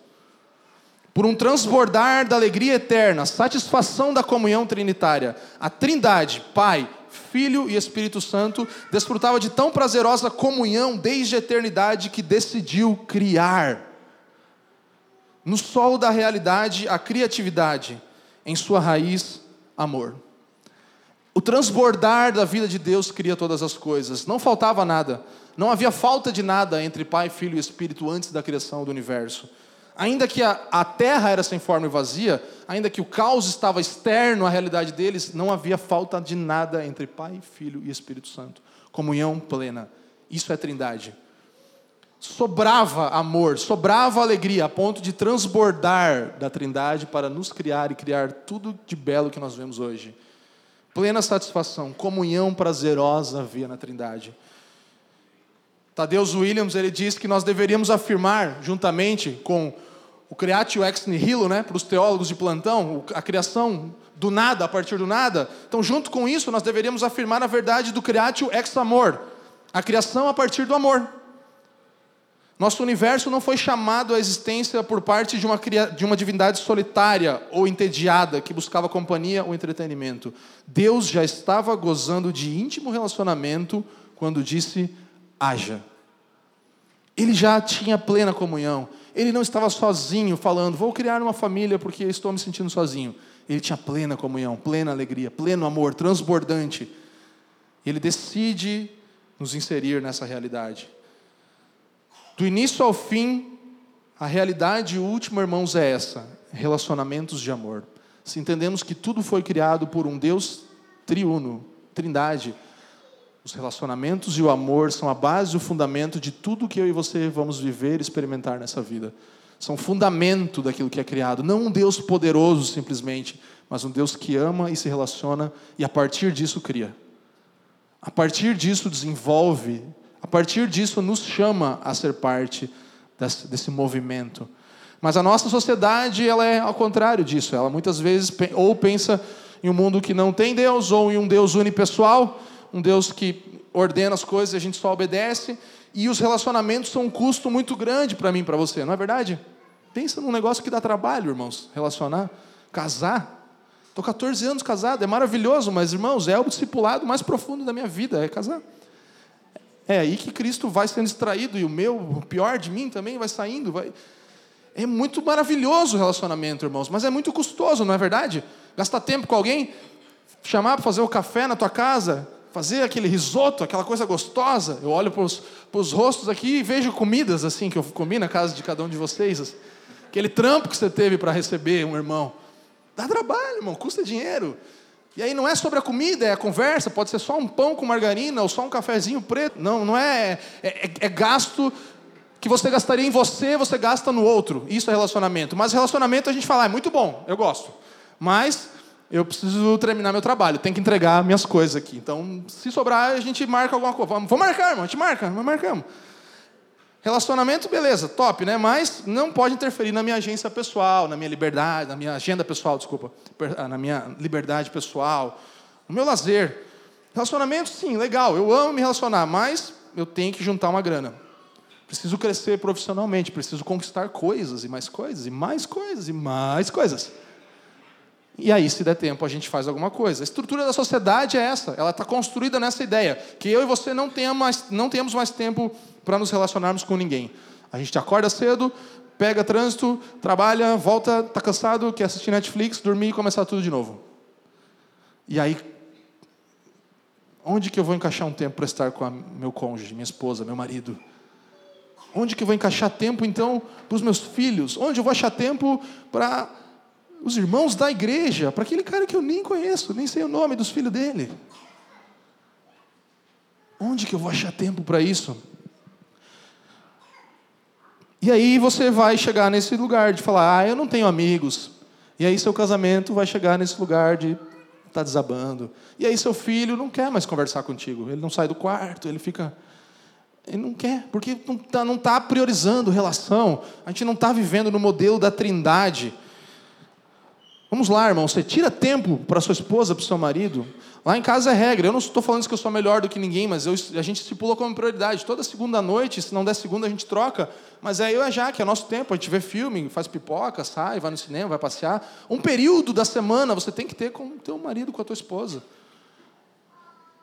Por um transbordar da alegria eterna, satisfação da comunhão trinitária. A Trindade, Pai, Filho e Espírito Santo, desfrutava de tão prazerosa comunhão desde a eternidade que decidiu criar. No solo da realidade, a criatividade, em sua raiz, amor. O transbordar da vida de Deus cria todas as coisas. Não faltava nada. Não havia falta de nada entre Pai, Filho e Espírito antes da criação do universo. Ainda que a, a terra era sem forma e vazia, ainda que o caos estava externo à realidade deles, não havia falta de nada entre Pai, Filho e Espírito Santo. Comunhão plena. Isso é trindade. Sobrava amor, sobrava alegria, a ponto de transbordar da trindade para nos criar e criar tudo de belo que nós vemos hoje plena satisfação, comunhão prazerosa havia na Trindade. Tadeus Williams ele diz que nós deveríamos afirmar, juntamente com o creatio ex nihilo, né, para os teólogos de plantão, a criação do nada a partir do nada. Então, junto com isso, nós deveríamos afirmar a verdade do creatio ex amor, a criação a partir do amor. Nosso universo não foi chamado à existência por parte de uma, de uma divindade solitária ou entediada que buscava companhia ou entretenimento. Deus já estava gozando de íntimo relacionamento quando disse: haja. Ele já tinha plena comunhão. Ele não estava sozinho falando, vou criar uma família porque estou me sentindo sozinho. Ele tinha plena comunhão, plena alegria, pleno amor, transbordante. Ele decide nos inserir nessa realidade. Do início ao fim, a realidade última, irmãos, é essa: relacionamentos de amor. Se entendemos que tudo foi criado por um Deus triuno, trindade, os relacionamentos e o amor são a base e o fundamento de tudo que eu e você vamos viver e experimentar nessa vida. São fundamento daquilo que é criado. Não um Deus poderoso simplesmente, mas um Deus que ama e se relaciona e a partir disso cria. A partir disso desenvolve a partir disso, nos chama a ser parte desse, desse movimento. Mas a nossa sociedade, ela é ao contrário disso. Ela muitas vezes ou pensa em um mundo que não tem Deus, ou em um Deus unipessoal, um Deus que ordena as coisas e a gente só obedece. E os relacionamentos são um custo muito grande para mim e para você, não é verdade? Pensa num negócio que dá trabalho, irmãos, relacionar, casar. Estou 14 anos casado, é maravilhoso, mas, irmãos, é o discipulado mais profundo da minha vida, é casar. É aí que Cristo vai sendo extraído e o meu, o pior de mim também vai saindo. Vai... É muito maravilhoso o relacionamento, irmãos, mas é muito custoso, não é verdade? Gastar tempo com alguém, chamar para fazer o café na tua casa, fazer aquele risoto, aquela coisa gostosa. Eu olho para os rostos aqui e vejo comidas assim que eu comi na casa de cada um de vocês. Assim. Aquele trampo que você teve para receber um irmão. Dá trabalho, irmão, custa dinheiro. E aí não é sobre a comida, é a conversa, pode ser só um pão com margarina ou só um cafezinho preto. Não, não é, é, é, é gasto que você gastaria em você, você gasta no outro. Isso é relacionamento. Mas relacionamento a gente fala, ah, é muito bom, eu gosto. Mas eu preciso terminar meu trabalho, tenho que entregar minhas coisas aqui. Então, se sobrar, a gente marca alguma coisa. Vamos marcar, irmão, a gente marca, nós marcamos. Relacionamento, beleza, top, né? Mas não pode interferir na minha agência pessoal, na minha liberdade, na minha agenda pessoal, desculpa, ah, na minha liberdade pessoal, no meu lazer. Relacionamento, sim, legal, eu amo me relacionar, mas eu tenho que juntar uma grana. Preciso crescer profissionalmente, preciso conquistar coisas e mais coisas, e mais coisas, e mais coisas. E aí, se der tempo, a gente faz alguma coisa. A estrutura da sociedade é essa, ela está construída nessa ideia, que eu e você não, tenha mais, não temos mais tempo para nos relacionarmos com ninguém. A gente acorda cedo, pega trânsito, trabalha, volta, está cansado, quer assistir Netflix, dormir e começar tudo de novo. E aí, onde que eu vou encaixar um tempo para estar com a, meu cônjuge, minha esposa, meu marido? Onde que eu vou encaixar tempo, então, para os meus filhos? Onde eu vou achar tempo para os irmãos da igreja, para aquele cara que eu nem conheço, nem sei o nome dos filhos dele. Onde que eu vou achar tempo para isso? E aí você vai chegar nesse lugar de falar, ah, eu não tenho amigos. E aí seu casamento vai chegar nesse lugar de tá desabando. E aí seu filho não quer mais conversar contigo. Ele não sai do quarto, ele fica ele não quer, porque não está não tá priorizando relação. A gente não está vivendo no modelo da trindade. Vamos lá, irmão, você tira tempo para sua esposa, para o seu marido. Lá em casa é regra. Eu não estou falando que eu sou melhor do que ninguém, mas eu, a gente estipula como prioridade. Toda segunda noite, se não der segunda, a gente troca. Mas é eu e a Jaque, é nosso tempo. A gente vê filme, faz pipoca, sai, vai no cinema, vai passear. Um período da semana você tem que ter com o teu marido, com a tua esposa.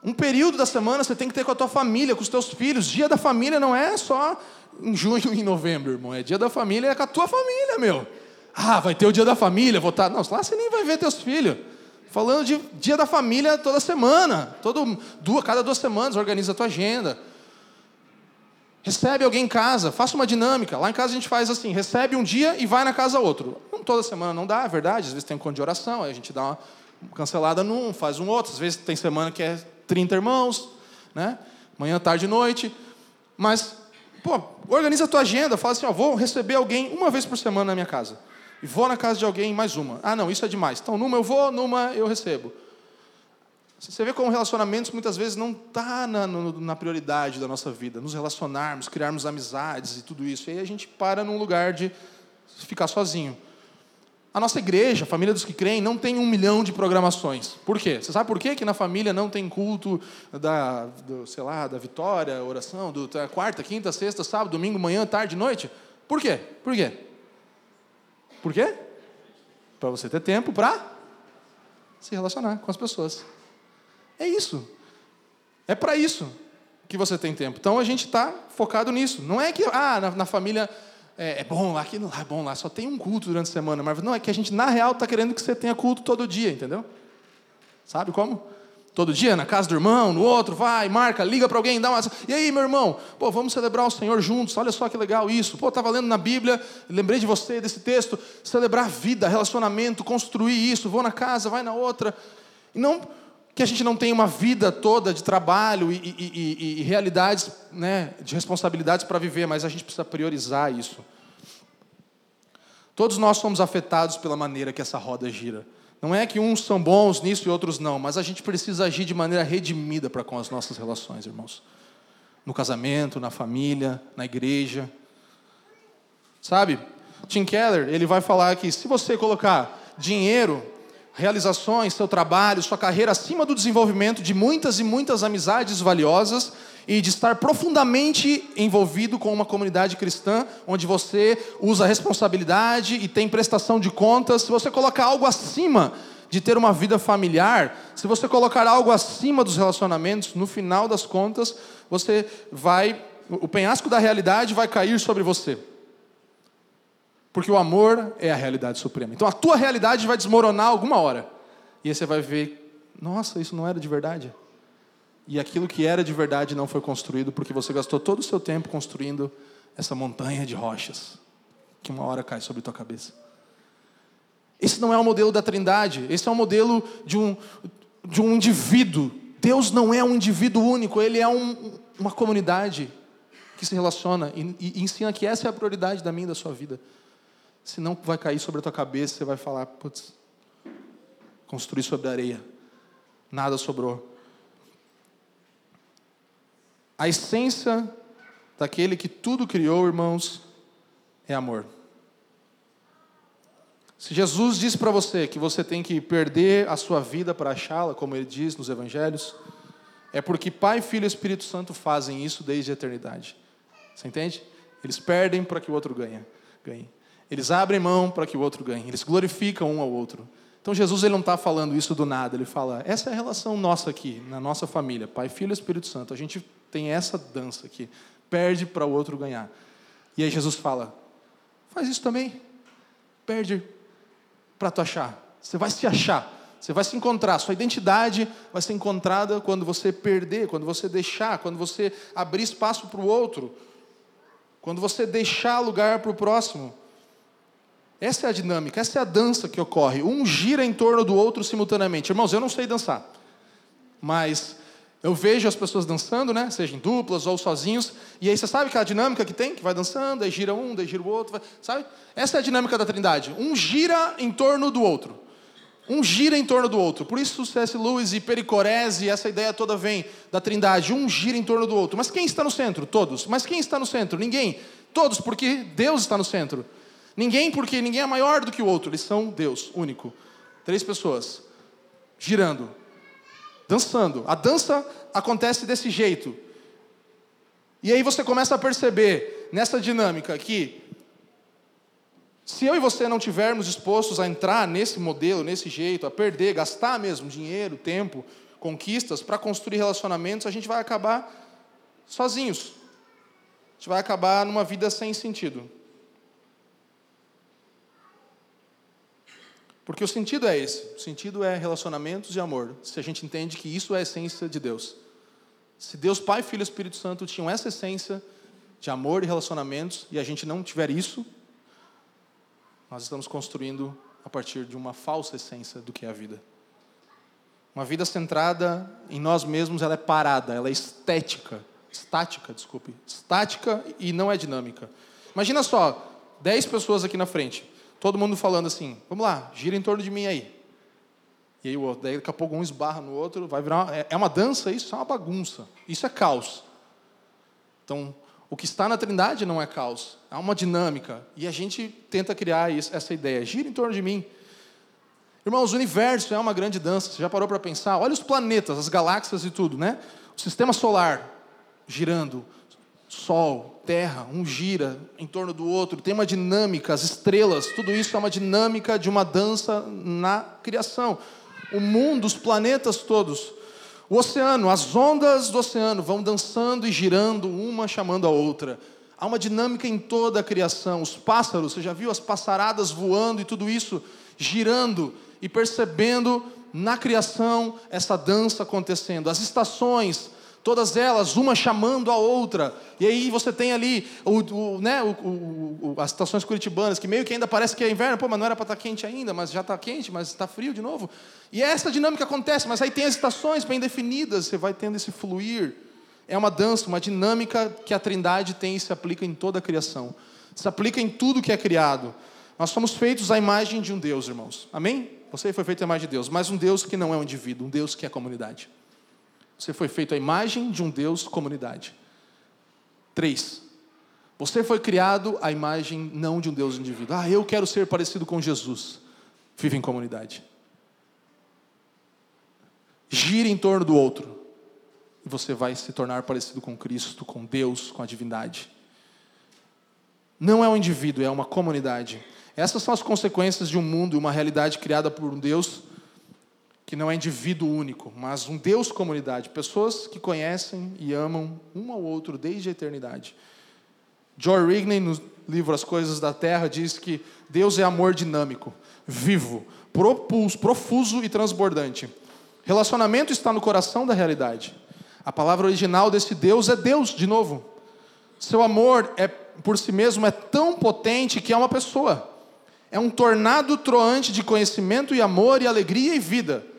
Um período da semana você tem que ter com a tua família, com os teus filhos. Dia da família não é só em junho e em novembro, irmão. É dia da família é com a tua família, meu. Ah, vai ter o dia da família, vou estar. Tá- não, lá você nem vai ver teus filhos. Falando de dia da família toda semana, todo, duas, cada duas semanas organiza a tua agenda. Recebe alguém em casa, faça uma dinâmica. Lá em casa a gente faz assim: recebe um dia e vai na casa outro. Não, toda semana não dá, é verdade. Às vezes tem um conto de oração, aí a gente dá uma cancelada num, faz um outro. Às vezes tem semana que é 30 irmãos, né? Manhã, tarde e noite. Mas, pô, organiza a tua agenda, fala assim: ó, vou receber alguém uma vez por semana na minha casa. E vou na casa de alguém mais uma. Ah, não, isso é demais. Então, numa eu vou, numa eu recebo. Você vê como relacionamentos muitas vezes não está na, na, prioridade da nossa vida, nos relacionarmos, criarmos amizades e tudo isso. E aí a gente para num lugar de ficar sozinho. A nossa igreja, a família dos que creem, não tem um milhão de programações. Por quê? Você sabe por quê que na família não tem culto da, do, sei lá, da vitória, oração, do quarta, quinta, sexta, sábado, domingo, manhã, tarde, noite? Por quê? Por quê? Por quê? Para você ter tempo para se relacionar com as pessoas. É isso. É para isso que você tem tempo. Então a gente está focado nisso. Não é que ah, na, na família é, é, bom lá, aqui é bom lá, só tem um culto durante a semana. Mas não, é que a gente, na real, está querendo que você tenha culto todo dia, entendeu? Sabe como? Todo dia, na casa do irmão, no outro, vai, marca, liga para alguém, dá uma. E aí, meu irmão? Pô, vamos celebrar o Senhor juntos, olha só que legal isso. Pô, estava lendo na Bíblia, lembrei de você, desse texto. Celebrar vida, relacionamento, construir isso. Vou na casa, vai na outra. E não que a gente não tenha uma vida toda de trabalho e, e, e, e realidades, né, de responsabilidades para viver, mas a gente precisa priorizar isso. Todos nós somos afetados pela maneira que essa roda gira. Não é que uns são bons nisso e outros não, mas a gente precisa agir de maneira redimida para com as nossas relações, irmãos. No casamento, na família, na igreja. Sabe? Tim Keller, ele vai falar que se você colocar dinheiro, realizações, seu trabalho, sua carreira acima do desenvolvimento de muitas e muitas amizades valiosas, e de estar profundamente envolvido com uma comunidade cristã, onde você usa responsabilidade e tem prestação de contas, se você colocar algo acima de ter uma vida familiar, se você colocar algo acima dos relacionamentos, no final das contas, você vai, o penhasco da realidade vai cair sobre você. Porque o amor é a realidade suprema. Então a tua realidade vai desmoronar alguma hora. E aí você vai ver, nossa, isso não era de verdade. E aquilo que era de verdade não foi construído porque você gastou todo o seu tempo construindo essa montanha de rochas que uma hora cai sobre tua cabeça. Esse não é o modelo da Trindade, esse é o modelo de um, de um indivíduo. Deus não é um indivíduo único, ele é um, uma comunidade que se relaciona e, e, ensina que essa é a prioridade da minha e da sua vida. Senão vai cair sobre a tua cabeça, você vai falar, putz, construir sobre a areia, nada sobrou. A essência daquele que tudo criou, irmãos, é amor. Se Jesus disse para você que você tem que perder a sua vida para achá-la, como ele diz nos evangelhos, é porque Pai, Filho e Espírito Santo fazem isso desde a eternidade. Você entende? Eles perdem para que o outro ganhe. ganhe. Eles abrem mão para que o outro ganhe. Eles glorificam um ao outro. Então Jesus ele não está falando isso do nada. Ele fala: essa é a relação nossa aqui, na nossa família, Pai, Filho e Espírito Santo. A gente tem essa dança aqui. Perde para o outro ganhar. E aí Jesus fala: faz isso também. Perde para tu achar. Você vai se achar. Você vai se encontrar. Sua identidade vai ser encontrada quando você perder, quando você deixar, quando você abrir espaço para o outro. Quando você deixar lugar para o próximo. Essa é a dinâmica, essa é a dança que ocorre. Um gira em torno do outro simultaneamente. Irmãos, eu não sei dançar. Mas eu vejo as pessoas dançando, né? Seja em duplas ou sozinhos. E aí você sabe aquela dinâmica que tem? Que vai dançando, aí gira um, daí gira o outro. Sabe? Essa é a dinâmica da trindade. Um gira em torno do outro. Um gira em torno do outro. Por isso C.S. Lewis e Pericorese, essa ideia toda vem da trindade. Um gira em torno do outro. Mas quem está no centro? Todos. Mas quem está no centro? Ninguém. Todos, porque Deus está no centro. Ninguém, porque ninguém é maior do que o outro. Eles são Deus, único. Três pessoas. Girando dançando. A dança acontece desse jeito. E aí você começa a perceber nessa dinâmica que se eu e você não tivermos dispostos a entrar nesse modelo, nesse jeito, a perder, gastar mesmo dinheiro, tempo, conquistas para construir relacionamentos, a gente vai acabar sozinhos. A gente vai acabar numa vida sem sentido. Porque o sentido é esse: o sentido é relacionamentos e amor. Se a gente entende que isso é a essência de Deus. Se Deus Pai, Filho e Espírito Santo tinham essa essência de amor e relacionamentos e a gente não tiver isso, nós estamos construindo a partir de uma falsa essência do que é a vida. Uma vida centrada em nós mesmos, ela é parada, ela é estética, estática, desculpe, estática e não é dinâmica. Imagina só, dez pessoas aqui na frente, todo mundo falando assim, vamos lá, gira em torno de mim aí. E aí o outro, daí daqui a pouco um esbarra no outro, vai virar uma, é, é uma dança isso, é uma bagunça. Isso é caos. Então, o que está na Trindade não é caos, há uma dinâmica. E a gente tenta criar essa ideia, gira em torno de mim. Irmãos, o universo é uma grande dança. Você já parou para pensar? Olha os planetas, as galáxias e tudo, né? O sistema solar girando, Sol, Terra, um gira em torno do outro, tem uma dinâmica, as estrelas, tudo isso é uma dinâmica de uma dança na criação o mundo, os planetas todos. O oceano, as ondas do oceano vão dançando e girando, uma chamando a outra. Há uma dinâmica em toda a criação. Os pássaros, você já viu as passaradas voando e tudo isso girando e percebendo na criação essa dança acontecendo. As estações, todas elas, uma chamando a outra. E aí você tem ali o, o, né, o, as estações curitibanas, que meio que ainda parece que é inverno, pô, mas não era para estar tá quente ainda, mas já está quente, mas está frio de novo. E essa dinâmica acontece, mas aí tem as estações bem definidas, você vai tendo esse fluir. É uma dança, uma dinâmica que a Trindade tem e se aplica em toda a criação. Se aplica em tudo que é criado. Nós somos feitos à imagem de um Deus, irmãos. Amém? Você foi feito à imagem de Deus, mas um Deus que não é um indivíduo, um Deus que é comunidade. Você foi feito à imagem de um Deus comunidade. Três. Você foi criado à imagem não de um Deus indivíduo. Ah, eu quero ser parecido com Jesus. Vive em comunidade. Gire em torno do outro. E você vai se tornar parecido com Cristo, com Deus, com a divindade. Não é um indivíduo, é uma comunidade. Essas são as consequências de um mundo, uma realidade criada por um Deus que não é indivíduo único, mas um Deus comunidade, pessoas que conhecem e amam um ao outro desde a eternidade. George Rigney, no livro As Coisas da Terra, diz que Deus é amor dinâmico, vivo, propulso, profuso e transbordante. Relacionamento está no coração da realidade. A palavra original desse Deus é Deus, de novo. Seu amor é por si mesmo é tão potente que é uma pessoa. É um tornado troante de conhecimento e amor e alegria e vida.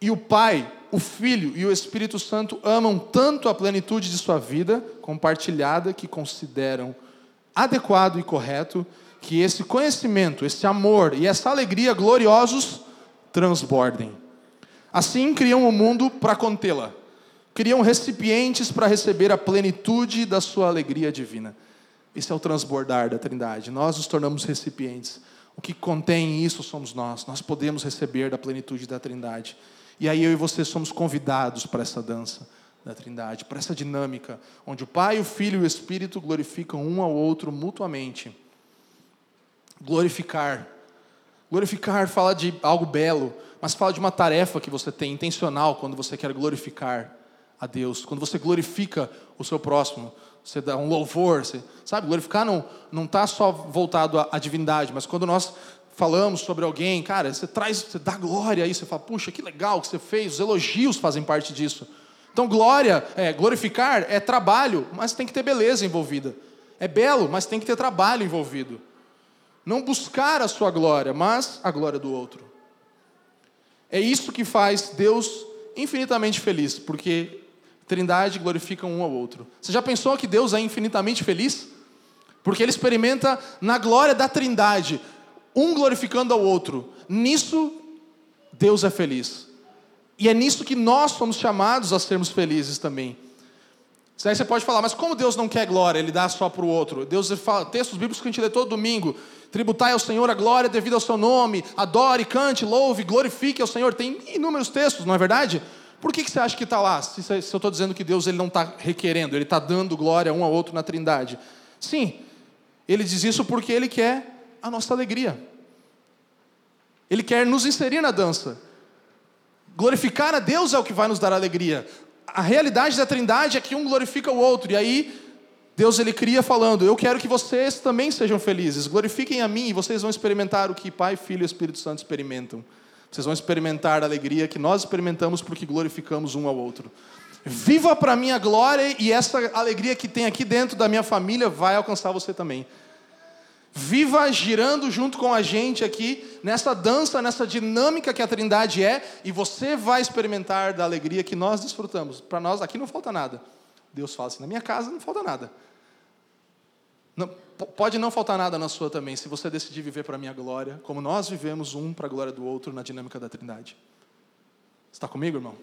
E o Pai, o Filho e o Espírito Santo amam tanto a plenitude de sua vida compartilhada que consideram adequado e correto que esse conhecimento, esse amor e essa alegria gloriosos transbordem. Assim criam o mundo para contê-la. Criam recipientes para receber a plenitude da sua alegria divina. Esse é o transbordar da Trindade. Nós nos tornamos recipientes. O que contém isso somos nós. Nós podemos receber da plenitude da Trindade. E aí eu e você somos convidados para essa dança da Trindade, para essa dinâmica, onde o Pai, o Filho e o Espírito glorificam um ao outro mutuamente. Glorificar. Glorificar fala de algo belo, mas fala de uma tarefa que você tem intencional quando você quer glorificar a Deus, quando você glorifica o seu próximo, você dá um louvor, você, sabe? Glorificar não não está só voltado à, à divindade, mas quando nós falamos sobre alguém, cara, você traz, você dá glória aí, você fala, puxa, que legal que você fez, os elogios fazem parte disso. Então, glória, é, glorificar é trabalho, mas tem que ter beleza envolvida. É belo, mas tem que ter trabalho envolvido. Não buscar a sua glória, mas a glória do outro. É isso que faz Deus infinitamente feliz, porque Trindade glorifica um ao outro. Você já pensou que Deus é infinitamente feliz? Porque ele experimenta na glória da Trindade um glorificando ao outro. Nisso, Deus é feliz. E é nisso que nós somos chamados a sermos felizes também. Aí você pode falar, mas como Deus não quer glória, Ele dá só para o outro? Deus fala, textos bíblicos que a gente lê todo domingo. Tributai ao Senhor a glória devido ao seu nome, adore, cante, louve, glorifique ao Senhor. Tem inúmeros textos, não é verdade? Por que, que você acha que está lá? Se, se eu estou dizendo que Deus ele não está requerendo, Ele está dando glória um ao outro na trindade. Sim, Ele diz isso porque Ele quer a nossa alegria. Ele quer nos inserir na dança. Glorificar a Deus é o que vai nos dar alegria. A realidade da Trindade é que um glorifica o outro, e aí Deus ele cria falando: Eu quero que vocês também sejam felizes, glorifiquem a mim e vocês vão experimentar o que Pai, Filho e Espírito Santo experimentam. Vocês vão experimentar a alegria que nós experimentamos porque glorificamos um ao outro. Viva para a minha glória e essa alegria que tem aqui dentro da minha família vai alcançar você também. Viva girando junto com a gente aqui, nessa dança, nessa dinâmica que a Trindade é, e você vai experimentar da alegria que nós desfrutamos. Para nós aqui não falta nada. Deus fala assim: na minha casa não falta nada. Não, pode não faltar nada na sua também, se você decidir viver para a minha glória, como nós vivemos um para a glória do outro na dinâmica da Trindade. Está comigo, irmão?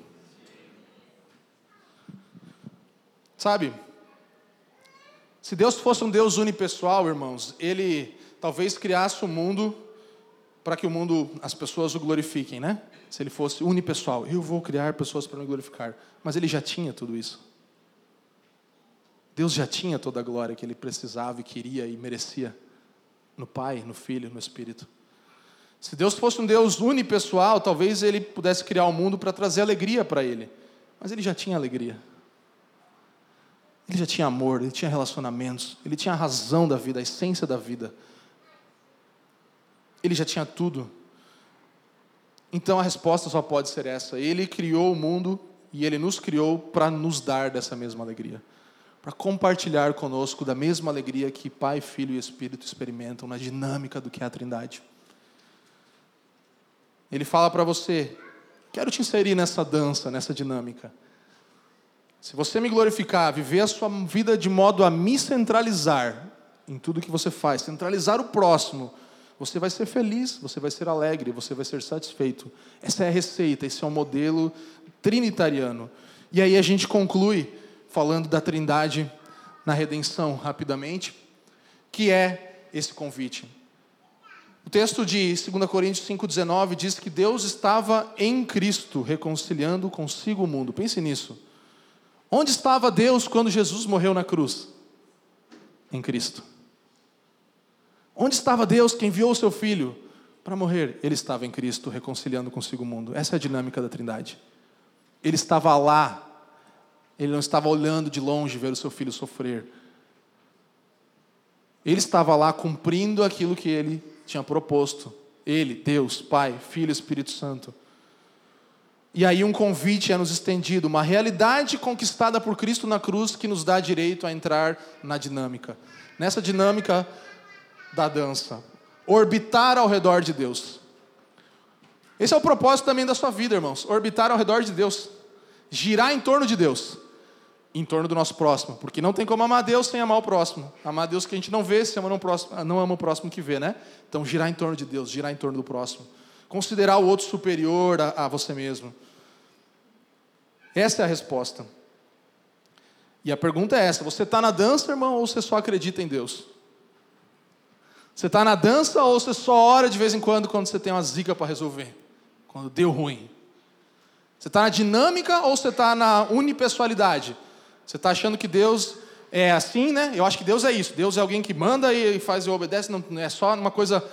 Sabe, se Deus fosse um Deus unipessoal, irmãos, Ele talvez criasse o um mundo para que o mundo, as pessoas o glorifiquem, né? Se Ele fosse unipessoal, eu vou criar pessoas para me glorificar. Mas Ele já tinha tudo isso. Deus já tinha toda a glória que Ele precisava e queria e merecia no Pai, no Filho, no Espírito. Se Deus fosse um Deus unipessoal, talvez Ele pudesse criar o um mundo para trazer alegria para Ele. Mas Ele já tinha alegria. Ele já tinha amor, ele tinha relacionamentos, ele tinha a razão da vida, a essência da vida. Ele já tinha tudo. Então a resposta só pode ser essa: Ele criou o mundo e ele nos criou para nos dar dessa mesma alegria, para compartilhar conosco da mesma alegria que Pai, Filho e Espírito experimentam na dinâmica do que é a Trindade. Ele fala para você: quero te inserir nessa dança, nessa dinâmica. Se você me glorificar, viver a sua vida de modo a me centralizar em tudo que você faz, centralizar o próximo, você vai ser feliz, você vai ser alegre, você vai ser satisfeito. Essa é a receita, esse é o modelo trinitariano. E aí a gente conclui falando da Trindade na redenção rapidamente, que é esse convite. O texto de 2 Coríntios 5,19 diz que Deus estava em Cristo reconciliando consigo o mundo. Pense nisso. Onde estava Deus quando Jesus morreu na cruz? Em Cristo. Onde estava Deus que enviou o seu filho para morrer? Ele estava em Cristo, reconciliando consigo o mundo. Essa é a dinâmica da Trindade. Ele estava lá. Ele não estava olhando de longe ver o seu filho sofrer. Ele estava lá cumprindo aquilo que ele tinha proposto. Ele, Deus, Pai, Filho e Espírito Santo. E aí um convite é nos estendido, uma realidade conquistada por Cristo na cruz que nos dá direito a entrar na dinâmica. Nessa dinâmica da dança, orbitar ao redor de Deus. Esse é o propósito também da sua vida, irmãos, orbitar ao redor de Deus, girar em torno de Deus, em torno do nosso próximo, porque não tem como amar Deus sem amar o próximo. Amar Deus que a gente não vê, se ama não, próximo, não ama o próximo que vê, né? Então girar em torno de Deus, girar em torno do próximo considerar o outro superior a, a você mesmo. Essa é a resposta. E a pergunta é essa: você está na dança, irmão, ou você só acredita em Deus? Você está na dança ou você só ora de vez em quando quando você tem uma zica para resolver? Quando deu ruim? Você está na dinâmica ou você está na unipessoalidade? Você está achando que Deus é assim, né? Eu acho que Deus é isso. Deus é alguém que manda e faz e obedece, não é só uma coisa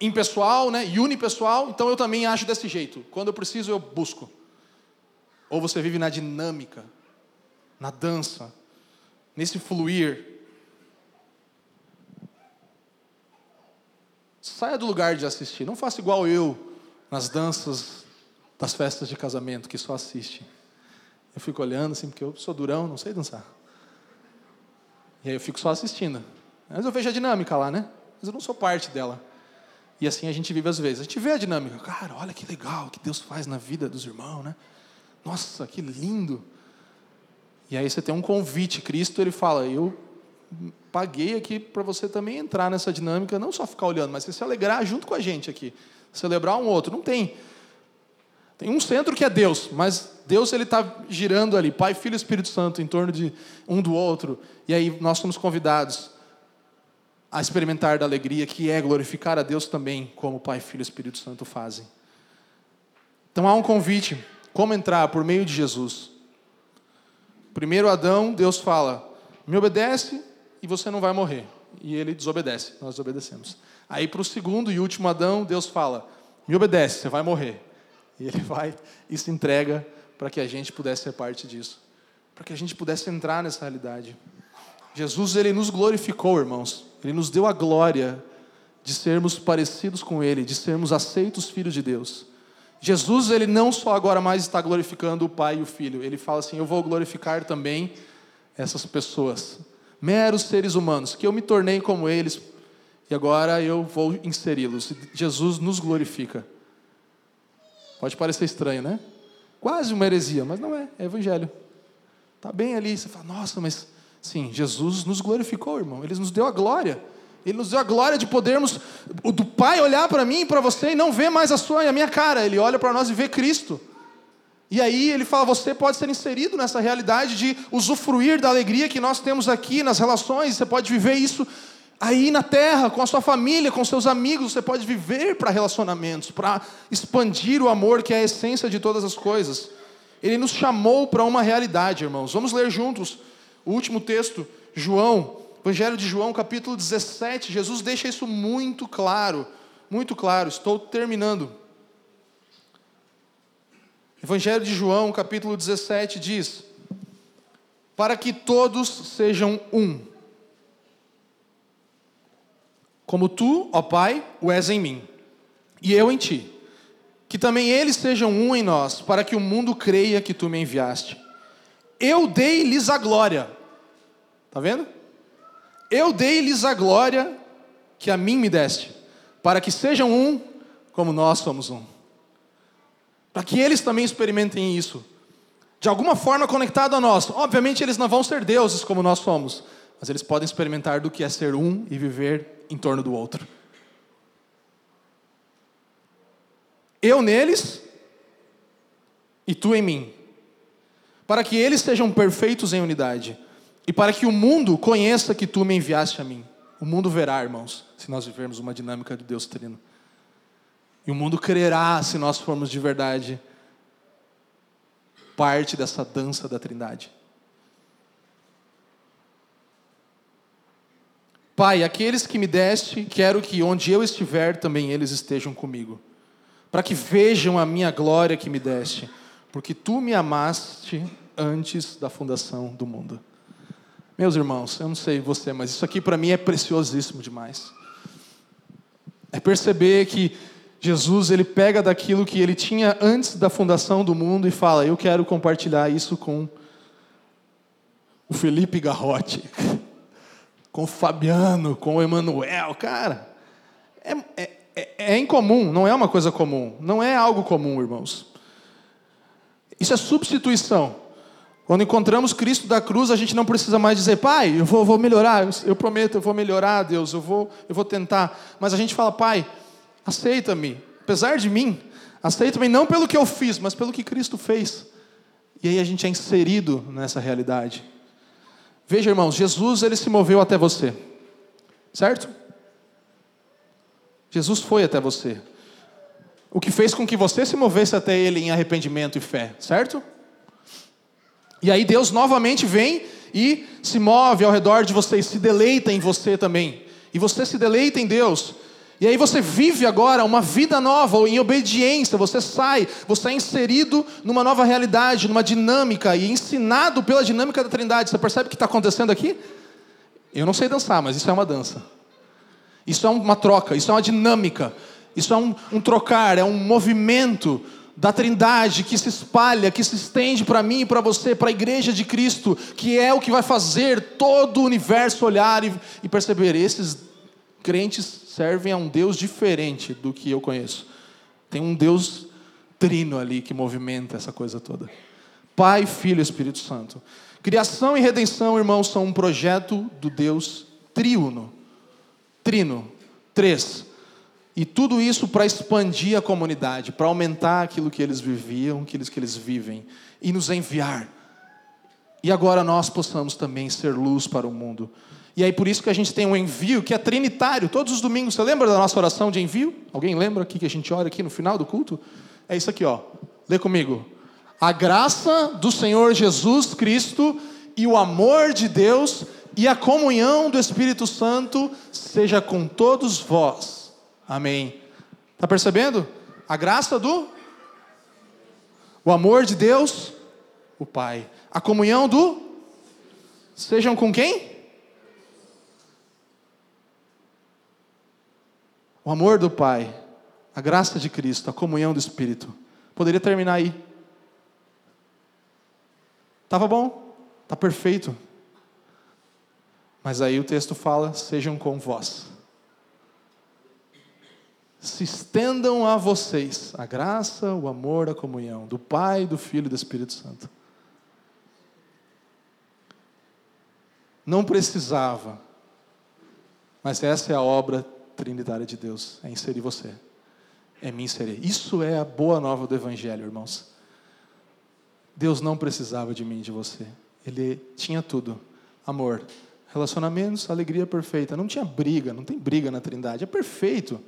impessoal, né, e unipessoal, então eu também acho desse jeito. Quando eu preciso, eu busco. Ou você vive na dinâmica, na dança, nesse fluir. Saia do lugar de assistir. Não faça igual eu nas danças das festas de casamento, que só assiste. Eu fico olhando assim, porque eu sou durão, não sei dançar. E aí eu fico só assistindo. Mas eu vejo a dinâmica lá, né? Mas eu não sou parte dela. E assim a gente vive às vezes. A gente vê a dinâmica. Cara, olha que legal que Deus faz na vida dos irmãos, né? Nossa, que lindo. E aí você tem um convite. Cristo, ele fala: Eu paguei aqui para você também entrar nessa dinâmica, não só ficar olhando, mas você se alegrar junto com a gente aqui. Celebrar um outro. Não tem. Tem um centro que é Deus, mas Deus ele está girando ali, Pai, Filho e Espírito Santo, em torno de um do outro. E aí nós somos convidados a experimentar da alegria que é glorificar a Deus também, como Pai, Filho e Espírito Santo fazem. Então há um convite: como entrar por meio de Jesus? Primeiro Adão, Deus fala: me obedece e você não vai morrer. E ele desobedece, nós obedecemos. Aí para o segundo e último Adão, Deus fala: me obedece, você vai morrer. E ele vai e se entrega para que a gente pudesse ser parte disso, para que a gente pudesse entrar nessa realidade. Jesus ele nos glorificou, irmãos. Ele nos deu a glória de sermos parecidos com ele, de sermos aceitos filhos de Deus. Jesus ele não só agora mais está glorificando o Pai e o Filho, ele fala assim: "Eu vou glorificar também essas pessoas, meros seres humanos, que eu me tornei como eles, e agora eu vou inseri-los". Jesus nos glorifica. Pode parecer estranho, né? Quase uma heresia, mas não é, é evangelho. Tá bem ali, você fala: "Nossa, mas Sim, Jesus nos glorificou, irmão. Ele nos deu a glória. Ele nos deu a glória de podermos, do Pai olhar para mim e para você e não ver mais a sua e a minha cara. Ele olha para nós e vê Cristo. E aí ele fala: você pode ser inserido nessa realidade de usufruir da alegria que nós temos aqui nas relações. Você pode viver isso aí na terra, com a sua família, com seus amigos. Você pode viver para relacionamentos, para expandir o amor que é a essência de todas as coisas. Ele nos chamou para uma realidade, irmãos. Vamos ler juntos o último texto, João, Evangelho de João, capítulo 17, Jesus deixa isso muito claro, muito claro. Estou terminando. Evangelho de João, capítulo 17, diz: Para que todos sejam um, como tu, ó Pai, o és em mim, e eu em ti, que também eles sejam um em nós, para que o mundo creia que tu me enviaste eu dei-lhes a glória. Está vendo? Eu dei-lhes a glória que a mim me deste, para que sejam um como nós somos um. Para que eles também experimentem isso. De alguma forma conectado a nós. Obviamente eles não vão ser deuses como nós somos, mas eles podem experimentar do que é ser um e viver em torno do outro. Eu neles e tu em mim para que eles sejam perfeitos em unidade, e para que o mundo conheça que tu me enviaste a mim. O mundo verá, irmãos, se nós vivermos uma dinâmica de Deus trino. E o mundo crerá se nós formos de verdade parte dessa dança da Trindade. Pai, aqueles que me deste, quero que onde eu estiver também eles estejam comigo, para que vejam a minha glória que me deste porque tu me amaste antes da fundação do mundo. Meus irmãos, eu não sei você, mas isso aqui para mim é preciosíssimo demais. É perceber que Jesus ele pega daquilo que ele tinha antes da fundação do mundo e fala: Eu quero compartilhar isso com o Felipe Garrote, com o Fabiano, com o Emanuel. Cara, é, é, é, é incomum, não é uma coisa comum, não é algo comum, irmãos. Isso é substituição. Quando encontramos Cristo da cruz, a gente não precisa mais dizer, Pai, eu vou, vou melhorar, eu prometo, eu vou melhorar, Deus, eu vou, eu vou tentar. Mas a gente fala, Pai, aceita-me, apesar de mim, aceita-me não pelo que eu fiz, mas pelo que Cristo fez. E aí a gente é inserido nessa realidade. Veja, irmãos, Jesus ele se moveu até você, certo? Jesus foi até você o que fez com que você se movesse até Ele em arrependimento e fé, certo? E aí Deus novamente vem e se move ao redor de você e se deleita em você também. E você se deleita em Deus. E aí você vive agora uma vida nova, em obediência, você sai, você é inserido numa nova realidade, numa dinâmica e ensinado pela dinâmica da Trindade. Você percebe o que está acontecendo aqui? Eu não sei dançar, mas isso é uma dança. Isso é uma troca, isso é uma dinâmica. Isso é um, um trocar, é um movimento da Trindade que se espalha, que se estende para mim e para você, para a igreja de Cristo, que é o que vai fazer todo o universo olhar e, e perceber: esses crentes servem a um Deus diferente do que eu conheço. Tem um Deus trino ali que movimenta essa coisa toda. Pai, Filho e Espírito Santo. Criação e redenção, irmãos, são um projeto do Deus triuno. Trino. Três. E tudo isso para expandir a comunidade, para aumentar aquilo que eles viviam, aquilo que eles vivem, e nos enviar. E agora nós possamos também ser luz para o mundo. E aí por isso que a gente tem um envio que é trinitário, todos os domingos. Você lembra da nossa oração de envio? Alguém lembra aqui que a gente ora aqui no final do culto? É isso aqui, ó. Lê comigo. A graça do Senhor Jesus Cristo e o amor de Deus e a comunhão do Espírito Santo seja com todos vós Amém. Está percebendo? A graça do. O amor de Deus, o Pai. A comunhão do. Sejam com quem? O amor do Pai. A graça de Cristo. A comunhão do Espírito. Poderia terminar aí. Estava bom. Está perfeito. Mas aí o texto fala: sejam com vós. Se estendam a vocês a graça, o amor, a comunhão do Pai, do Filho e do Espírito Santo. Não precisava, mas essa é a obra trinitária de Deus: é inserir você, é me inserir. Isso é a boa nova do Evangelho, irmãos. Deus não precisava de mim, de você. Ele tinha tudo: amor, relacionamentos, alegria perfeita. Não tinha briga, não tem briga na Trindade, é perfeito.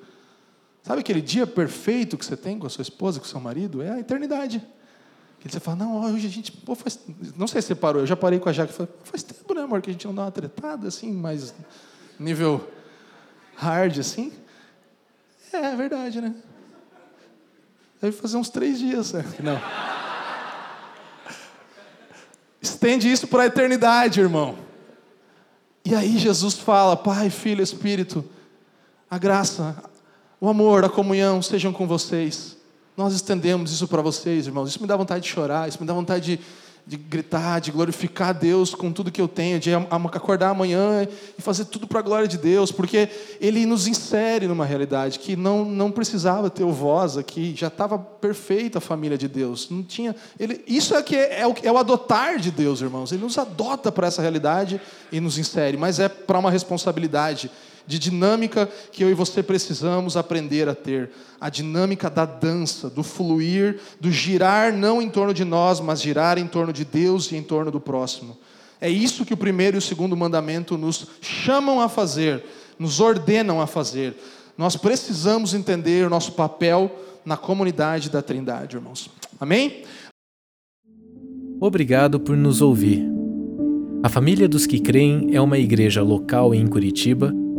Sabe aquele dia perfeito que você tem com a sua esposa, com o seu marido? É a eternidade. Que você fala, não, hoje a gente. Pô, faz, não sei se você parou, eu já parei com a Jaque. Falei, faz tempo, né, amor, que a gente não dá uma tretada assim, mais nível hard assim. É, é verdade, né? Deve fazer uns três dias. Né? Não. Estende isso para a eternidade, irmão. E aí Jesus fala: Pai, Filho, Espírito, a graça, o amor, a comunhão sejam com vocês. Nós estendemos isso para vocês, irmãos. Isso me dá vontade de chorar, isso me dá vontade de de gritar, de glorificar a Deus com tudo que eu tenho, de acordar amanhã e fazer tudo para a glória de Deus, porque Ele nos insere numa realidade que não, não precisava ter o voz aqui, já estava perfeita a família de Deus. Não tinha, ele, isso é, que é, é, o, é o adotar de Deus, irmãos. Ele nos adota para essa realidade e nos insere, mas é para uma responsabilidade de dinâmica que eu e você precisamos aprender a ter. A dinâmica da dança, do fluir, do girar não em torno de nós, mas girar em torno de Deus e em torno do próximo. É isso que o primeiro e o segundo mandamento nos chamam a fazer, nos ordenam a fazer. Nós precisamos entender o nosso papel na comunidade da Trindade, irmãos. Amém? Obrigado por nos ouvir. A Família dos que Creem é uma igreja local em Curitiba